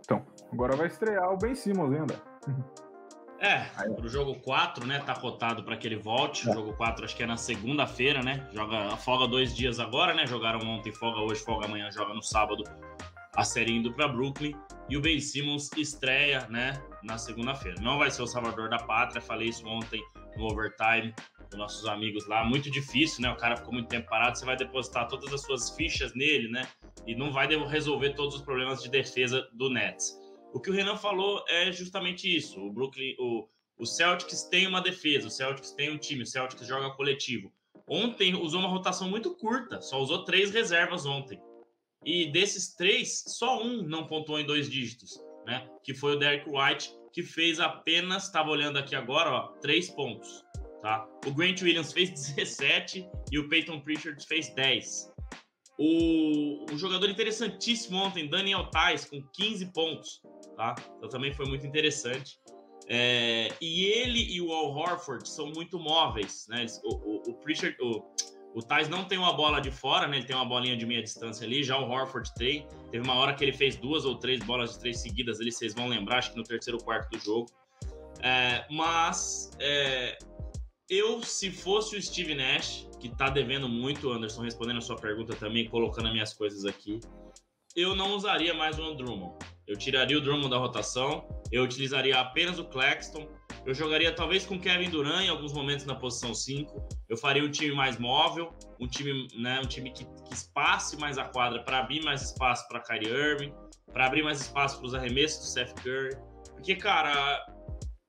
Então, agora vai estrear o Ben Simmons ainda. É, pro jogo 4, né? Tá cotado para que ele volte. O é. jogo 4 acho que é na segunda-feira, né? Joga, folga dois dias agora, né? Jogaram ontem, folga hoje, folga amanhã, joga no sábado. A série indo para Brooklyn. E o Ben Simmons estreia, né? Na segunda-feira. Não vai ser o salvador da pátria. Falei isso ontem no overtime com nossos amigos lá. Muito difícil, né? O cara ficou muito tempo parado. Você vai depositar todas as suas fichas nele, né? E não vai resolver todos os problemas de defesa do Nets. O que o Renan falou é justamente isso. O Brooklyn, o, o Celtics tem uma defesa, o Celtics tem um time, o Celtics joga coletivo. Ontem usou uma rotação muito curta, só usou três reservas ontem. E desses três, só um não pontuou em dois dígitos, né? Que foi o Derek White, que fez apenas, estava olhando aqui agora, ó, três pontos, tá? O Grant Williams fez 17 e o Peyton Pritchard fez 10. O, um jogador interessantíssimo ontem, Daniel Tais, com 15 pontos tá? Então também foi muito interessante. É, e ele e o Al Horford são muito móveis, né? O, o, o Pritchard, o, o Thais não tem uma bola de fora, né? Ele tem uma bolinha de meia distância ali, já o Horford tem. Teve uma hora que ele fez duas ou três bolas de três seguidas ali, vocês vão lembrar, acho que no terceiro quarto do jogo. É, mas é, eu, se fosse o Steve Nash, que tá devendo muito, Anderson, respondendo a sua pergunta também, colocando as minhas coisas aqui, eu não usaria mais o Drummond. Eu tiraria o Drummond da rotação, eu utilizaria apenas o Claxton, eu jogaria talvez com Kevin Durant em alguns momentos na posição 5. Eu faria um time mais móvel, um time, né, um time que, que espace mais a quadra para abrir mais espaço para Kyrie Irving, para abrir mais espaço para os arremessos do Seth Curry. Porque, cara,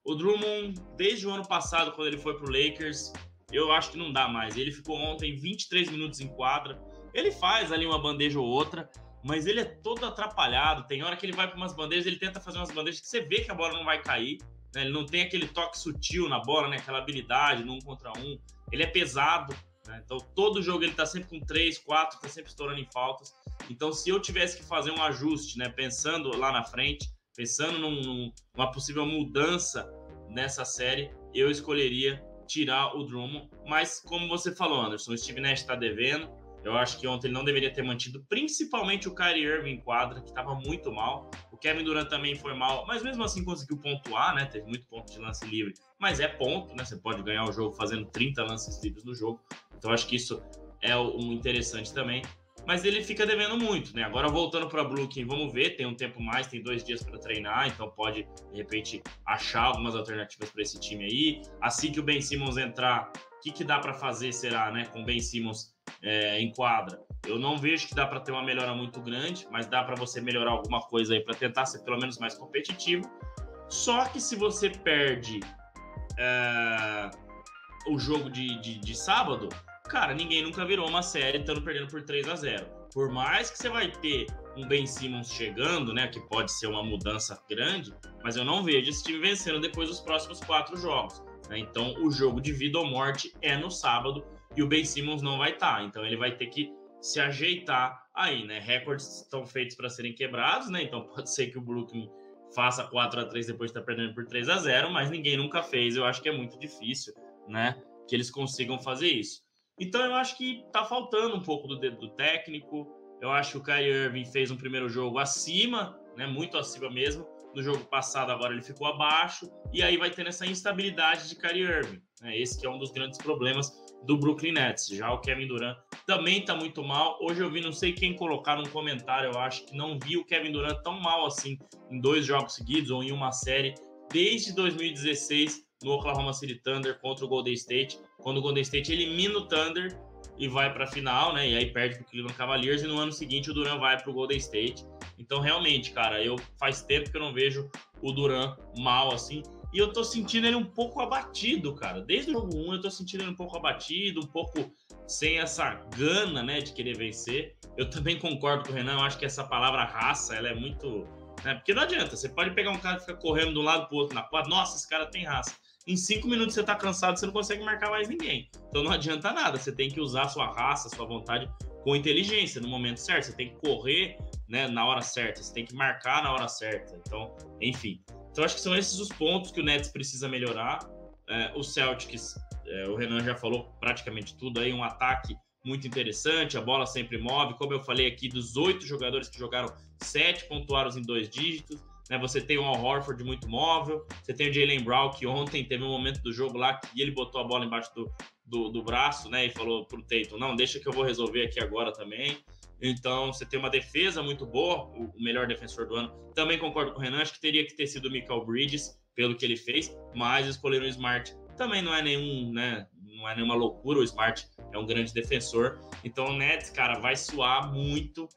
o Drummond, desde o ano passado, quando ele foi pro Lakers, eu acho que não dá mais. Ele ficou ontem 23 minutos em quadra. Ele faz ali uma bandeja ou outra, mas ele é todo atrapalhado. Tem hora que ele vai para umas bandejas, ele tenta fazer umas bandejas que você vê que a bola não vai cair. Né? Ele não tem aquele toque sutil na bola, né? aquela habilidade no um contra um. Ele é pesado. Né? Então, todo jogo ele está sempre com três, quatro, está sempre estourando em faltas. Então, se eu tivesse que fazer um ajuste, né? pensando lá na frente, pensando num, numa possível mudança nessa série, eu escolheria tirar o Drummond. Mas, como você falou, Anderson, o Steve Nash está devendo eu acho que ontem ele não deveria ter mantido, principalmente o Kyrie Irving em quadra, que estava muito mal. O Kevin Durant também foi mal, mas mesmo assim conseguiu pontuar, né? Teve muito ponto de lance livre, mas é ponto, né? Você pode ganhar o jogo fazendo 30 lances livres no jogo. Então acho que isso é um interessante também. Mas ele fica devendo muito, né? Agora voltando para Brooklyn, vamos ver, tem um tempo mais, tem dois dias para treinar, então pode de repente achar algumas alternativas para esse time aí. Assim que o Ben Simmons entrar, o que, que dá para fazer será, né? Com o Ben Simmons é, em quadra. Eu não vejo que dá para ter uma melhora muito grande, mas dá para você melhorar alguma coisa aí para tentar ser pelo menos mais competitivo. Só que se você perde é, o jogo de, de, de, sábado, cara, ninguém nunca virou uma série estando perdendo por 3 a 0 Por mais que você vai ter um Ben Simmons chegando, né, que pode ser uma mudança grande, mas eu não vejo esse time vencendo depois dos próximos quatro jogos. Né? Então, o jogo de vida ou morte é no sábado e o Ben Simmons não vai estar. Tá, então ele vai ter que se ajeitar aí, né? Recordes estão feitos para serem quebrados, né? Então pode ser que o Brooklyn faça 4 a 3 depois de estar tá perdendo por 3 a 0 mas ninguém nunca fez. Eu acho que é muito difícil, né? Que eles consigam fazer isso. Então eu acho que tá faltando um pouco do dedo do técnico. Eu acho que o Kyrie Irving fez um primeiro jogo acima, né? Muito acima mesmo. No jogo passado, agora ele ficou abaixo. E aí vai tendo essa instabilidade de Kyrie Irving. Né? Esse que é um dos grandes problemas do Brooklyn Nets. Já o Kevin Durant também está muito mal. Hoje eu vi, não sei quem colocar num comentário, eu acho que não vi o Kevin Durant tão mal assim em dois jogos seguidos ou em uma série desde 2016 no Oklahoma City Thunder contra o Golden State, quando o Golden State elimina o Thunder e vai para a final, né? E aí perde para o Cleveland Cavaliers e no ano seguinte o Durant vai para o Golden State. Então realmente, cara, eu faz tempo que eu não vejo o Durant mal assim. E eu tô sentindo ele um pouco abatido, cara. Desde o jogo 1 eu tô sentindo ele um pouco abatido, um pouco sem essa gana, né, de querer vencer. Eu também concordo com o Renan, eu acho que essa palavra raça, ela é muito. Né, porque não adianta, você pode pegar um cara que fica correndo de um lado pro outro na quadra, nossa, esse cara tem raça. em cinco minutos você tá cansado, você não consegue marcar mais ninguém. Então não adianta nada, você tem que usar sua raça, sua vontade com inteligência no momento certo. Você tem que correr né, na hora certa, você tem que marcar na hora certa. Então, enfim. Então acho que são esses os pontos que o Nets precisa melhorar. É, o Celtics, é, o Renan já falou praticamente tudo aí, um ataque muito interessante, a bola sempre move. Como eu falei aqui, dos oito jogadores que jogaram, sete pontuaram em dois dígitos. Né? Você tem o Al Horford muito móvel, você tem o Jalen Brown, que ontem teve um momento do jogo lá que ele botou a bola embaixo do, do, do braço né? e falou pro Tatum: não, deixa que eu vou resolver aqui agora também. Então, você tem uma defesa muito boa, o melhor defensor do ano. Também concordo com o Renan, acho que teria que ter sido o Michael Bridges, pelo que ele fez, mas escolheram o Smart. Também não é nenhum, né? Não é nenhuma loucura, o Smart é um grande defensor. Então, o Nets, cara, vai suar muito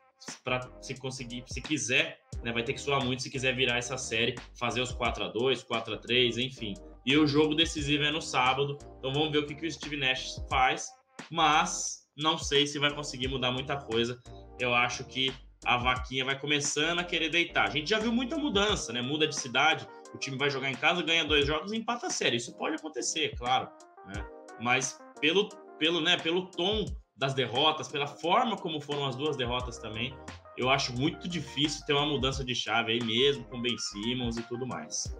para se conseguir, se quiser, né, vai ter que suar muito se quiser virar essa série, fazer os 4 a 2 4 a 3 enfim. E o jogo decisivo é no sábado, então vamos ver o que, que o Steve Nash faz, mas não sei se vai conseguir mudar muita coisa. Eu acho que a vaquinha vai começando a querer deitar. A gente já viu muita mudança, né? Muda de cidade, o time vai jogar em casa, ganha dois jogos e empata a série. Isso pode acontecer, claro. Né? Mas pelo, pelo, né, pelo tom das derrotas, pela forma como foram as duas derrotas também, eu acho muito difícil ter uma mudança de chave aí mesmo, com Ben Simmons e tudo mais.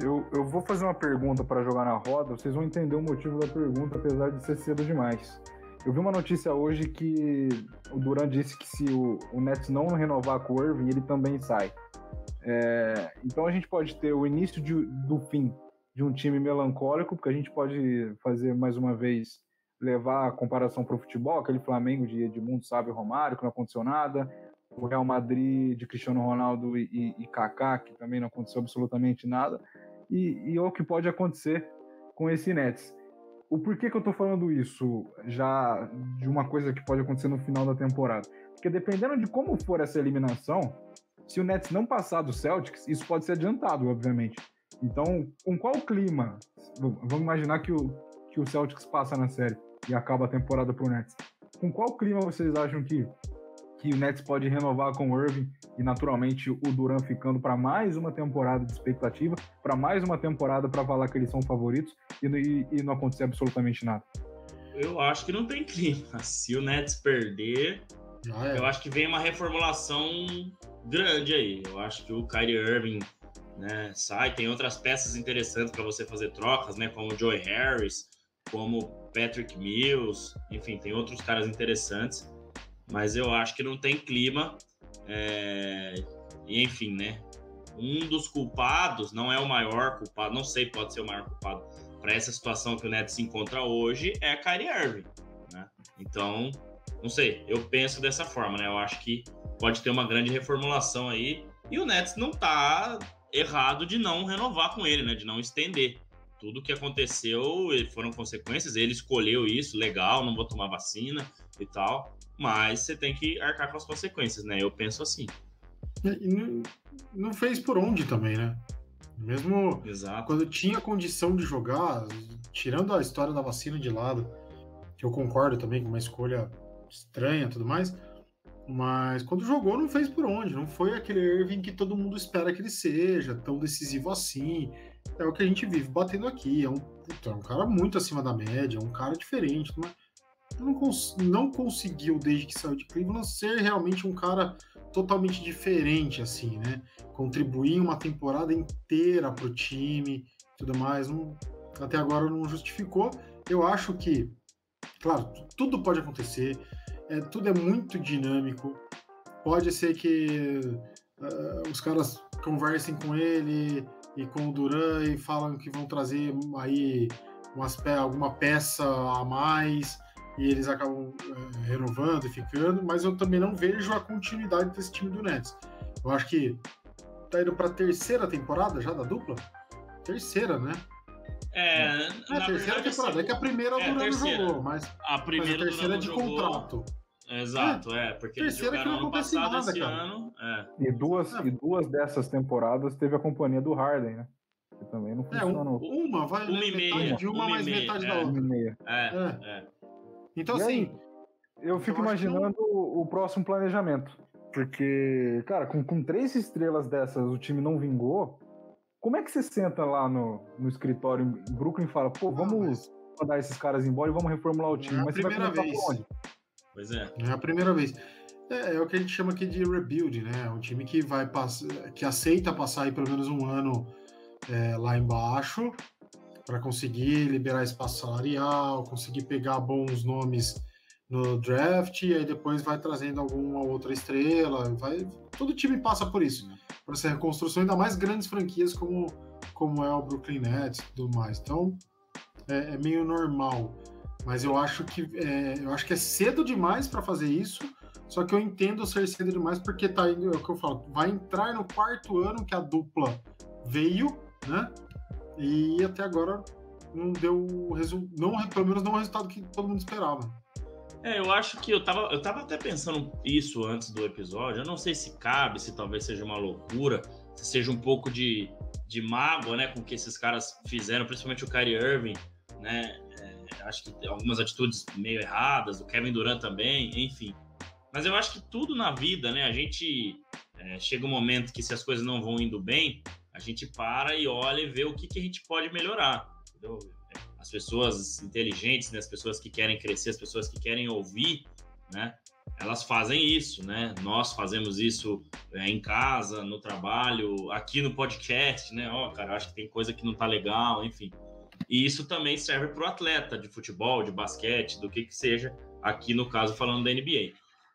Eu, eu vou fazer uma pergunta para jogar na roda, vocês vão entender o motivo da pergunta, apesar de ser cedo demais. Eu vi uma notícia hoje que o Duran disse que se o, o Nets não renovar com o Irving, ele também sai. É, então a gente pode ter o início de, do fim de um time melancólico, porque a gente pode fazer mais uma vez levar a comparação para o futebol, aquele Flamengo de Edmundo, Sábio Romário, que não aconteceu nada, o Real Madrid de Cristiano Ronaldo e, e, e Kaká, que também não aconteceu absolutamente nada, e, e é o que pode acontecer com esse Nets. O porquê que eu estou falando isso já de uma coisa que pode acontecer no final da temporada? Porque dependendo de como for essa eliminação, se o Nets não passar do Celtics, isso pode ser adiantado, obviamente. Então, com qual clima? Vamos imaginar que o, que o Celtics passa na série e acaba a temporada pro Nets. Com qual clima vocês acham que, que o Nets pode renovar com o Irving e naturalmente o Duran ficando para mais uma temporada de expectativa, para mais uma temporada para falar que eles são favoritos e, e, e não acontecer absolutamente nada? Eu acho que não tem clima. Se o Nets perder, ah, é. eu acho que vem uma reformulação grande aí. Eu acho que o Kyrie Irving né, sai, tem outras peças interessantes para você fazer trocas, né, como o Joey Harris, como Patrick Mills, enfim, tem outros caras interessantes, mas eu acho que não tem clima. É... E enfim, né? Um dos culpados, não é o maior culpado, não sei, pode ser o maior culpado para essa situação que o Nets se encontra hoje é a Kyrie Irving, né? Então, não sei, eu penso dessa forma, né? Eu acho que pode ter uma grande reformulação aí e o Nets não tá errado de não renovar com ele, né? De não estender tudo que aconteceu foram consequências. Ele escolheu isso, legal, não vou tomar vacina e tal. Mas você tem que arcar com as consequências, né? Eu penso assim. E não, não fez por onde também, né? Mesmo Exato. quando tinha condição de jogar, tirando a história da vacina de lado, que eu concordo também com uma escolha estranha e tudo mais, mas quando jogou não fez por onde, não foi aquele Irving que todo mundo espera que ele seja, tão decisivo assim é o que a gente vive batendo aqui. É um, é um cara muito acima da média, é um cara diferente. Mas não, cons não conseguiu, desde que saiu de Cleveland, ser realmente um cara totalmente diferente, assim, né? Contribuir uma temporada inteira pro time tudo mais. Não, até agora não justificou. Eu acho que, claro, tudo pode acontecer, é, tudo é muito dinâmico. Pode ser que uh, os caras conversem com ele, e com o Duran e falam que vão trazer aí umas pe alguma peça a mais e eles acabam é, renovando e ficando, mas eu também não vejo a continuidade desse time do Nets. Eu acho que tá indo para terceira temporada já da dupla? Terceira, né? É, é a terceira temporada. É que a primeira é, o Duran jogou, mas a, primeira mas a terceira é de jogou. contrato. Exato, é, é porque terceira jogaram ano passado nada, esse cara. ano. É. E, duas, é. e duas dessas temporadas teve a companhia do Harden, né? Que também não funcionou. É, um, uma vai uma e meia, de uma, uma mais metade da é. outra. Uma e meia. É, é. É. Então, e assim. Aí, eu fico eu imaginando o próximo planejamento. Porque, cara, com, com três estrelas dessas o time não vingou. Como é que você senta lá no, no escritório em Brooklyn e fala, pô, vamos mandar esses caras embora e vamos reformular o time? É a Mas você vai começar vez. por onde? Pois é. É a primeira vez. É, é o que a gente chama aqui de rebuild, né? Um time que vai passar, que aceita passar aí pelo menos um ano é, lá embaixo para conseguir liberar espaço salarial, conseguir pegar bons nomes no draft e aí depois vai trazendo alguma outra estrela. Vai, todo time passa por isso. Por essa reconstrução, ainda mais grandes franquias como, como é o Brooklyn Nets e tudo mais. Então é, é meio normal. Mas eu acho que é, eu acho que é cedo demais para fazer isso. Só que eu entendo ser cedo demais porque tá indo, é o que eu falo, vai entrar no quarto ano que a dupla veio, né? E até agora não deu resultado, pelo menos não o resultado que todo mundo esperava. É, eu acho que eu tava, eu tava até pensando isso antes do episódio. Eu não sei se cabe, se talvez seja uma loucura, se seja um pouco de, de mágoa, né, com o que esses caras fizeram, principalmente o Kyrie Irving, né? É, acho que algumas atitudes meio erradas, o Kevin Durant também, enfim. Mas eu acho que tudo na vida, né? A gente é, chega um momento que se as coisas não vão indo bem, a gente para e olha e vê o que, que a gente pode melhorar. Entendeu? As pessoas inteligentes, né? as pessoas que querem crescer, as pessoas que querem ouvir, né? Elas fazem isso, né? Nós fazemos isso é, em casa, no trabalho, aqui no podcast, né? Ó, oh, cara, acho que tem coisa que não tá legal, enfim. E isso também serve para o atleta de futebol, de basquete, do que que seja, aqui no caso falando da NBA.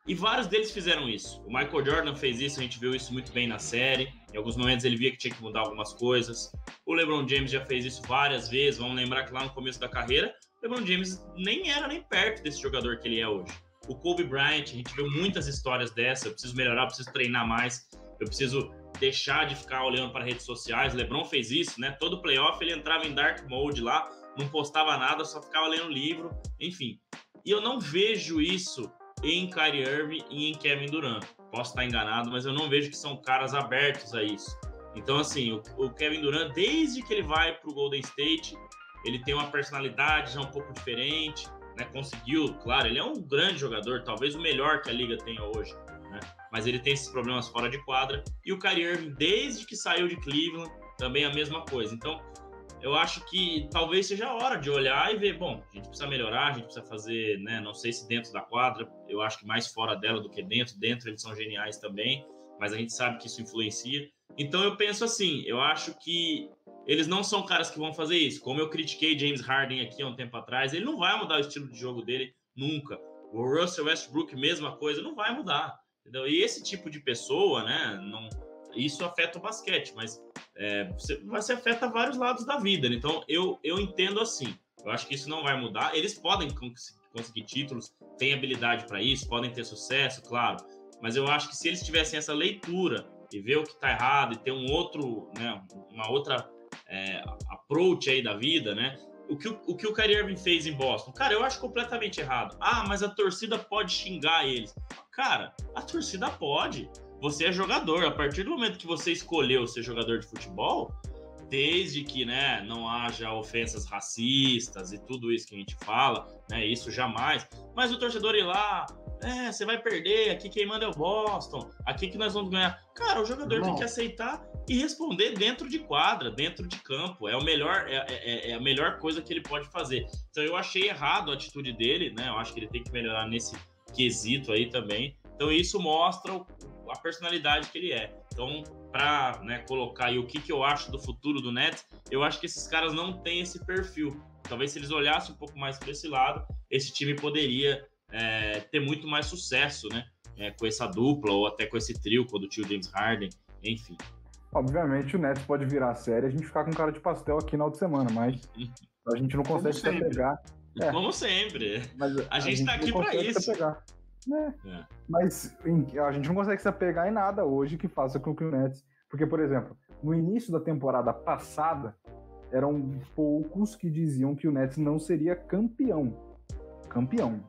E vários deles fizeram isso. O Michael Jordan fez isso, a gente viu isso muito bem na série. Em alguns momentos ele via que tinha que mudar algumas coisas. O LeBron James já fez isso várias vezes. Vamos lembrar que lá no começo da carreira, o LeBron James nem era nem perto desse jogador que ele é hoje. O Kobe Bryant, a gente viu muitas histórias dessa. Eu preciso melhorar, eu preciso treinar mais, eu preciso deixar de ficar olhando para redes sociais. O LeBron fez isso, né? Todo playoff ele entrava em dark mode lá, não postava nada, só ficava lendo livro, enfim. E eu não vejo isso em Kyrie Irving e em Kevin Durant. Posso estar enganado, mas eu não vejo que são caras abertos a isso. Então, assim, o, o Kevin Durant, desde que ele vai para o Golden State, ele tem uma personalidade já um pouco diferente, né? Conseguiu, claro, ele é um grande jogador, talvez o melhor que a liga tenha hoje, né? Mas ele tem esses problemas fora de quadra. E o Kyrie Irving, desde que saiu de Cleveland, também a mesma coisa. Então, eu acho que talvez seja a hora de olhar e ver, bom, a gente precisa melhorar, a gente precisa fazer, né, não sei se dentro da quadra, eu acho que mais fora dela do que dentro, dentro eles são geniais também, mas a gente sabe que isso influencia. Então eu penso assim, eu acho que eles não são caras que vão fazer isso. Como eu critiquei James Harden aqui há um tempo atrás, ele não vai mudar o estilo de jogo dele nunca. O Russell Westbrook, mesma coisa, não vai mudar. Entendeu? E esse tipo de pessoa, né, não, isso afeta o basquete, mas é, você, você afeta vários lados da vida. Né? Então, eu, eu entendo assim. Eu acho que isso não vai mudar. Eles podem conseguir títulos, têm habilidade para isso, podem ter sucesso, claro. Mas eu acho que se eles tivessem essa leitura e ver o que está errado e ter um outro, né, uma outra é, approach aí da vida, né? O que o, o que o Kyrie Irving fez em Boston, cara, eu acho completamente errado. Ah, mas a torcida pode xingar eles. Cara, a torcida pode. Você é jogador. A partir do momento que você escolheu ser jogador de futebol, desde que né, não haja ofensas racistas e tudo isso que a gente fala, né, isso jamais. Mas o torcedor ir lá, é, você vai perder, aqui quem manda é o Boston, aqui que nós vamos ganhar. Cara, o jogador não. tem que aceitar e responder dentro de quadra, dentro de campo. É o melhor, é, é, é, a melhor coisa que ele pode fazer. Então eu achei errado a atitude dele, né? Eu acho que ele tem que melhorar nesse quesito aí também. Então isso mostra a personalidade que ele é. Então, para né, colocar aí o que, que eu acho do futuro do Nets, eu acho que esses caras não têm esse perfil. Talvez se eles olhassem um pouco mais para esse lado, esse time poderia é, ter muito mais sucesso, né? É, com essa dupla ou até com esse trio, quando o tio James Harden, enfim. Obviamente o Nets pode virar série e a gente ficar com cara de pastel aqui na outra semana, mas a gente não consegue se pegar. É. Como sempre. Mas a, a gente, gente tá aqui para isso. Né? É. Mas a gente não consegue se apegar em nada hoje que faça com que o Nets. Porque, por exemplo, no início da temporada passada, eram poucos que diziam que o Nets não seria campeão. Campeão.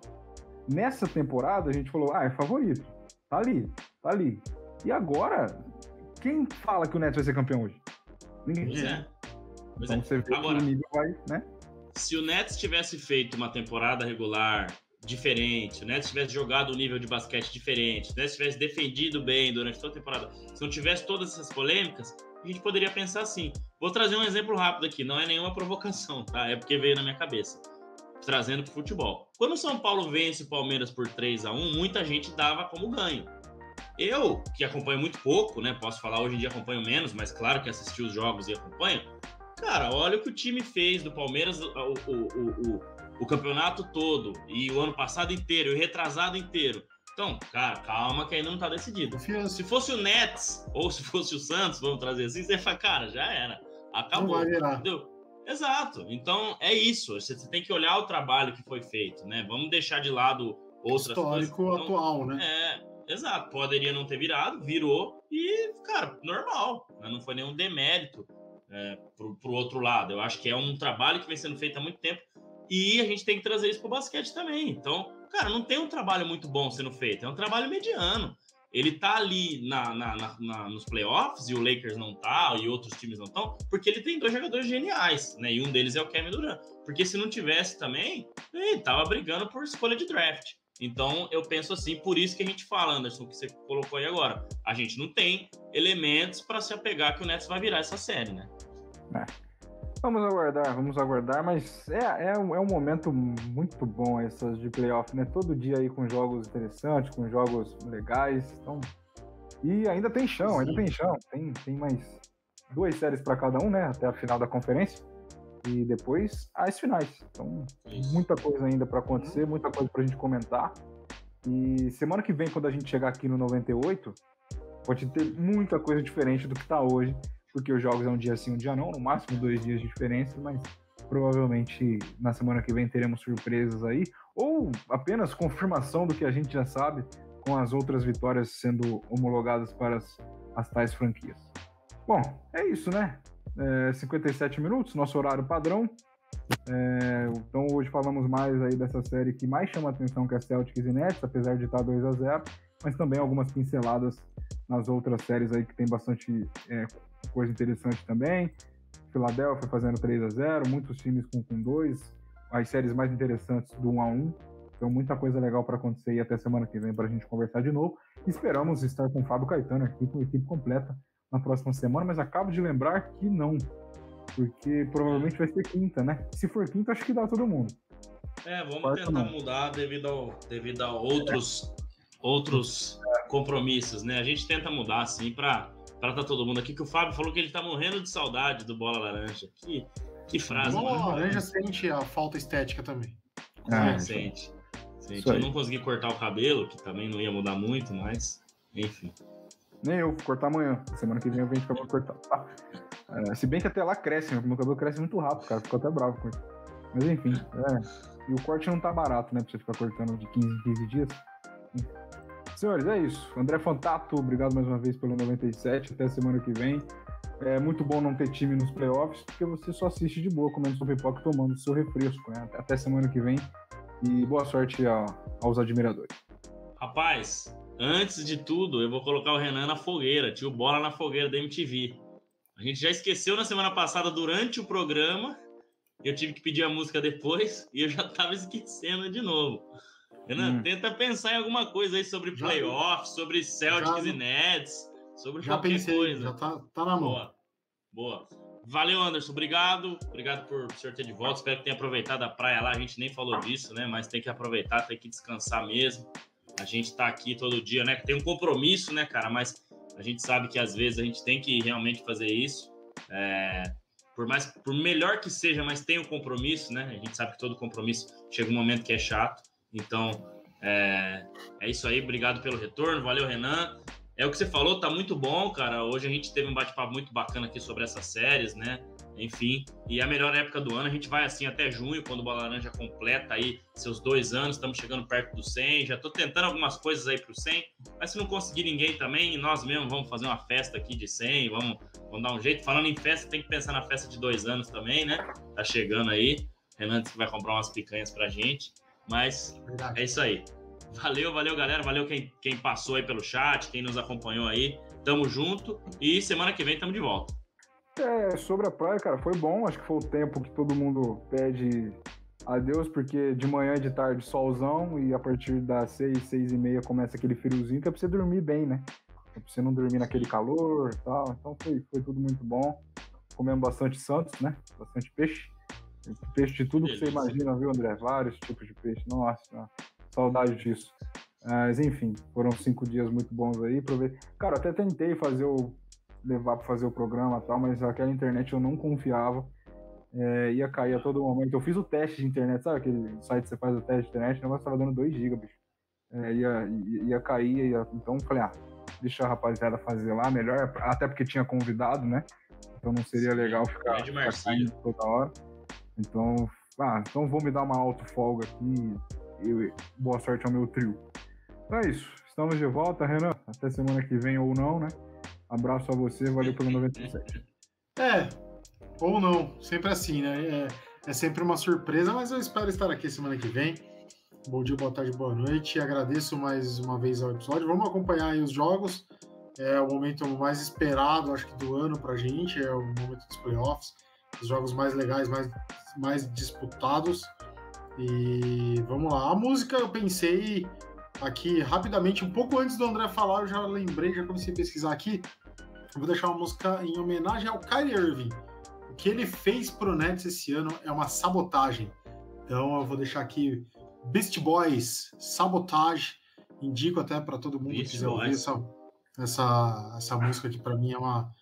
Nessa temporada, a gente falou, ah, é favorito. Tá ali, tá ali. E agora, quem fala que o Nets vai ser campeão hoje? Ninguém. Pois é. Pois então é. você vê agora, que o nível vai, né? Se o Nets tivesse feito uma temporada regular diferente, né? Se tivesse jogado um nível de basquete diferente, né? Se tivesse defendido bem durante toda a temporada, se não tivesse todas essas polêmicas, a gente poderia pensar assim. Vou trazer um exemplo rápido aqui, não é nenhuma provocação, tá? É porque veio na minha cabeça. Trazendo pro futebol. Quando o São Paulo vence o Palmeiras por 3 a 1 muita gente dava como ganho. Eu, que acompanho muito pouco, né? Posso falar hoje em dia acompanho menos, mas claro que assisti os jogos e acompanho. Cara, olha o que o time fez do Palmeiras o, o, o, o, campeonato todo, e o ano passado inteiro, e o retrasado inteiro. Então, cara, calma que ainda não tá decidido. Se fosse o Nets, ou se fosse o Santos, vamos trazer assim, você fala, cara, já era. Acabou. Entendeu? Exato. Então, é isso. Você tem que olhar o trabalho que foi feito, né? Vamos deixar de lado outras Histórico coisas. Então, atual, né? É, exato. Poderia não ter virado, virou e, cara, normal. Né? Não foi nenhum demérito é, pro, pro outro lado. Eu acho que é um trabalho que vem sendo feito há muito tempo e a gente tem que trazer isso pro basquete também. Então, cara, não tem um trabalho muito bom sendo feito, é um trabalho mediano. Ele tá ali na, na, na, na nos playoffs e o Lakers não tá, e outros times não estão, porque ele tem dois jogadores geniais, né? E um deles é o Kevin Durant. Porque se não tivesse também, ele tava brigando por escolha de draft. Então, eu penso assim, por isso que a gente fala, Anderson, que você colocou aí agora. A gente não tem elementos para se apegar que o Nets vai virar essa série, né? É. Vamos aguardar, vamos aguardar, mas é, é, um, é um momento muito bom essas de playoff, né? Todo dia aí com jogos interessantes, com jogos legais, então... E ainda tem chão, Sim. ainda tem chão, tem, tem mais duas séries para cada um, né? Até a final da conferência e depois as finais. Então, Isso. muita coisa ainda para acontecer, muita coisa para a gente comentar. E semana que vem, quando a gente chegar aqui no 98, pode ter muita coisa diferente do que está hoje porque os jogos é um dia sim, um dia não, no máximo dois dias de diferença, mas provavelmente na semana que vem teremos surpresas aí, ou apenas confirmação do que a gente já sabe, com as outras vitórias sendo homologadas para as, as tais franquias. Bom, é isso, né? É, 57 minutos, nosso horário padrão. É, então hoje falamos mais aí dessa série que mais chama atenção que é Celtics e Nets, apesar de estar 2 a 0 mas também algumas pinceladas nas outras séries aí que tem bastante é, coisa interessante também. Filadélfia fazendo 3 a 0 muitos times com, com dois, as séries mais interessantes do 1 a 1 Então, muita coisa legal para acontecer e até semana que vem para a gente conversar de novo. Esperamos estar com o Fábio Caetano aqui, com a equipe completa na próxima semana, mas acabo de lembrar que não, porque provavelmente vai ser quinta, né? Se for quinta, acho que dá todo mundo. É, vamos Quarta tentar não. mudar devido, ao, devido a outros, é. outros compromissos, né? A gente tenta mudar, assim, para para tá todo mundo aqui, que o Fábio falou que ele tá morrendo de saudade do Bola Laranja. Que, que frase. Bola mano. Laranja sente a falta estética também. Ah, é, sente. sente. Eu não consegui cortar o cabelo, que também não ia mudar muito, mas enfim. Nem eu, vou cortar amanhã. Semana que vem eu venho de cabelo cortado. Tá? É, se bem que até lá cresce, meu cabelo cresce muito rápido, cara. Ficou até bravo com isso. Mas enfim, é. E o corte não tá barato, né? Pra você ficar cortando de 15 em 15 dias. Senhores, é isso. André Fantato, obrigado mais uma vez pelo 97. Até semana que vem. É muito bom não ter time nos playoffs, porque você só assiste de boa, comendo sua pipoca e tomando seu refresco. Né? Até semana que vem. E boa sorte a, aos admiradores. Rapaz, antes de tudo, eu vou colocar o Renan na fogueira, tio Bola na fogueira da MTV. A gente já esqueceu na semana passada, durante o programa, eu tive que pedir a música depois e eu já tava esquecendo de novo. Renan, hum. tenta pensar em alguma coisa aí sobre playoffs, sobre Celtics já, e Nets, sobre já qualquer pensei, coisa. Já tá, tá na mão. Boa. Boa. Valeu, Anderson. Obrigado. Obrigado por o senhor ter de volta. Espero que tenha aproveitado a praia lá. A gente nem falou disso, né? Mas tem que aproveitar, tem que descansar mesmo. A gente tá aqui todo dia, né? Tem um compromisso, né, cara? Mas a gente sabe que às vezes a gente tem que realmente fazer isso. É... Por mais, por melhor que seja, mas tem um compromisso, né? A gente sabe que todo compromisso chega um momento que é chato. Então, é, é isso aí. Obrigado pelo retorno. Valeu, Renan. É o que você falou, tá muito bom, cara. Hoje a gente teve um bate-papo muito bacana aqui sobre essas séries, né? Enfim, e a melhor época do ano, a gente vai assim até junho, quando o Bola Laranja completa aí seus dois anos, estamos chegando perto do 100, já tô tentando algumas coisas aí pro 100, mas se não conseguir ninguém também, nós mesmos vamos fazer uma festa aqui de 100, vamos, vamos dar um jeito. Falando em festa, tem que pensar na festa de dois anos também, né? Tá chegando aí, Renan disse que vai comprar umas picanhas pra gente. Mas Verdade. é isso aí. Valeu, valeu, galera. Valeu quem, quem passou aí pelo chat, quem nos acompanhou aí. Tamo junto e semana que vem tamo de volta. É, sobre a praia, cara, foi bom. Acho que foi o tempo que todo mundo pede a Deus, porque de manhã e de tarde solzão e a partir das seis, seis e meia começa aquele friozinho que é pra você dormir bem, né? pra você não dormir naquele calor e tal. Então foi, foi tudo muito bom. Comemos bastante santos, né? Bastante peixe. Peixe de tudo que você imagina, viu, André? Vários tipos de peixe. Nossa, saudade disso. Mas enfim, foram cinco dias muito bons aí. ver. Cara, até tentei fazer o. levar para fazer o programa e tal, mas aquela internet eu não confiava. É, ia cair a todo momento. Eu fiz o teste de internet, sabe aquele site que você faz o teste de internet? O negócio tava dando 2 GB, bicho. É, ia, ia, ia cair, ia... então falei, ah, deixa a rapaziada fazer lá, melhor, até porque tinha convidado, né? Então não seria legal ficar, ficar toda hora. Então, ah, então vou me dar uma auto folga aqui. E boa sorte ao meu trio. Então é isso. Estamos de volta, Renan. Até semana que vem ou não, né? Abraço a você, valeu pelo 97. É, ou não, sempre assim, né? É, é sempre uma surpresa, mas eu espero estar aqui semana que vem. Bom dia, boa tarde, boa noite. Agradeço mais uma vez ao episódio. Vamos acompanhar aí os jogos. É o momento mais esperado, acho que, do ano pra gente. É o momento dos playoffs. Os jogos mais legais, mais, mais disputados. E vamos lá. A música eu pensei aqui rapidamente, um pouco antes do André falar, eu já lembrei, já comecei a pesquisar aqui. Eu vou deixar uma música em homenagem ao Kyrie Irving. O que ele fez pro Nets esse ano é uma sabotagem. Então eu vou deixar aqui Beast Boys, Sabotage. Indico até para todo mundo Beast que quiser Boys. ouvir essa, essa, essa música que para mim é uma,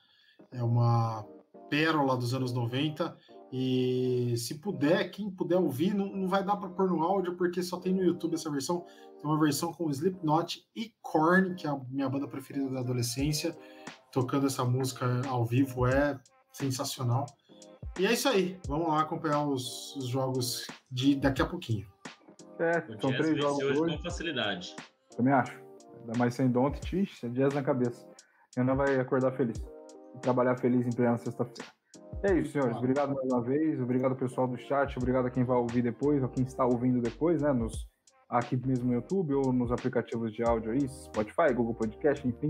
é uma pérola dos anos 90. E se puder, quem puder ouvir, não, não vai dar para pôr no áudio, porque só tem no YouTube essa versão. Tem uma versão com Slipknot e Korn, que é a minha banda preferida da adolescência. Tocando essa música ao vivo é sensacional. E é isso aí. Vamos lá acompanhar os, os jogos de daqui a pouquinho. É, o são três jogos hoje. com facilidade. Também acho. Ainda mais sem Don't, é jazz na cabeça. Ainda vai acordar feliz. Trabalhar feliz em plena sexta-feira. É isso, senhores. Obrigado mais uma vez. Obrigado, pessoal do chat. Obrigado a quem vai ouvir depois, ou quem está ouvindo depois, né? Nos, aqui mesmo no YouTube ou nos aplicativos de áudio aí, Spotify, Google Podcast, enfim.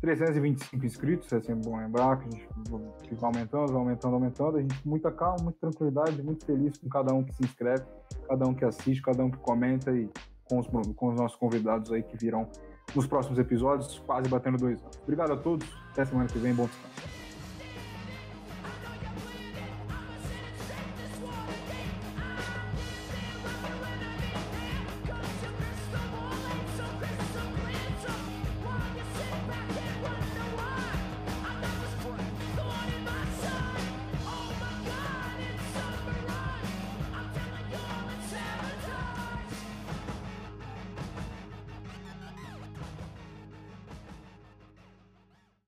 325 inscritos, é sempre bom lembrar que a gente vai aumentando, vai aumentando, aumentando. A gente com muita calma, muita tranquilidade, muito feliz com cada um que se inscreve, cada um que assiste, cada um que comenta e com os, com os nossos convidados aí que virão nos próximos episódios, quase batendo dois anos. Obrigado a todos, até semana que vem, bom descanso.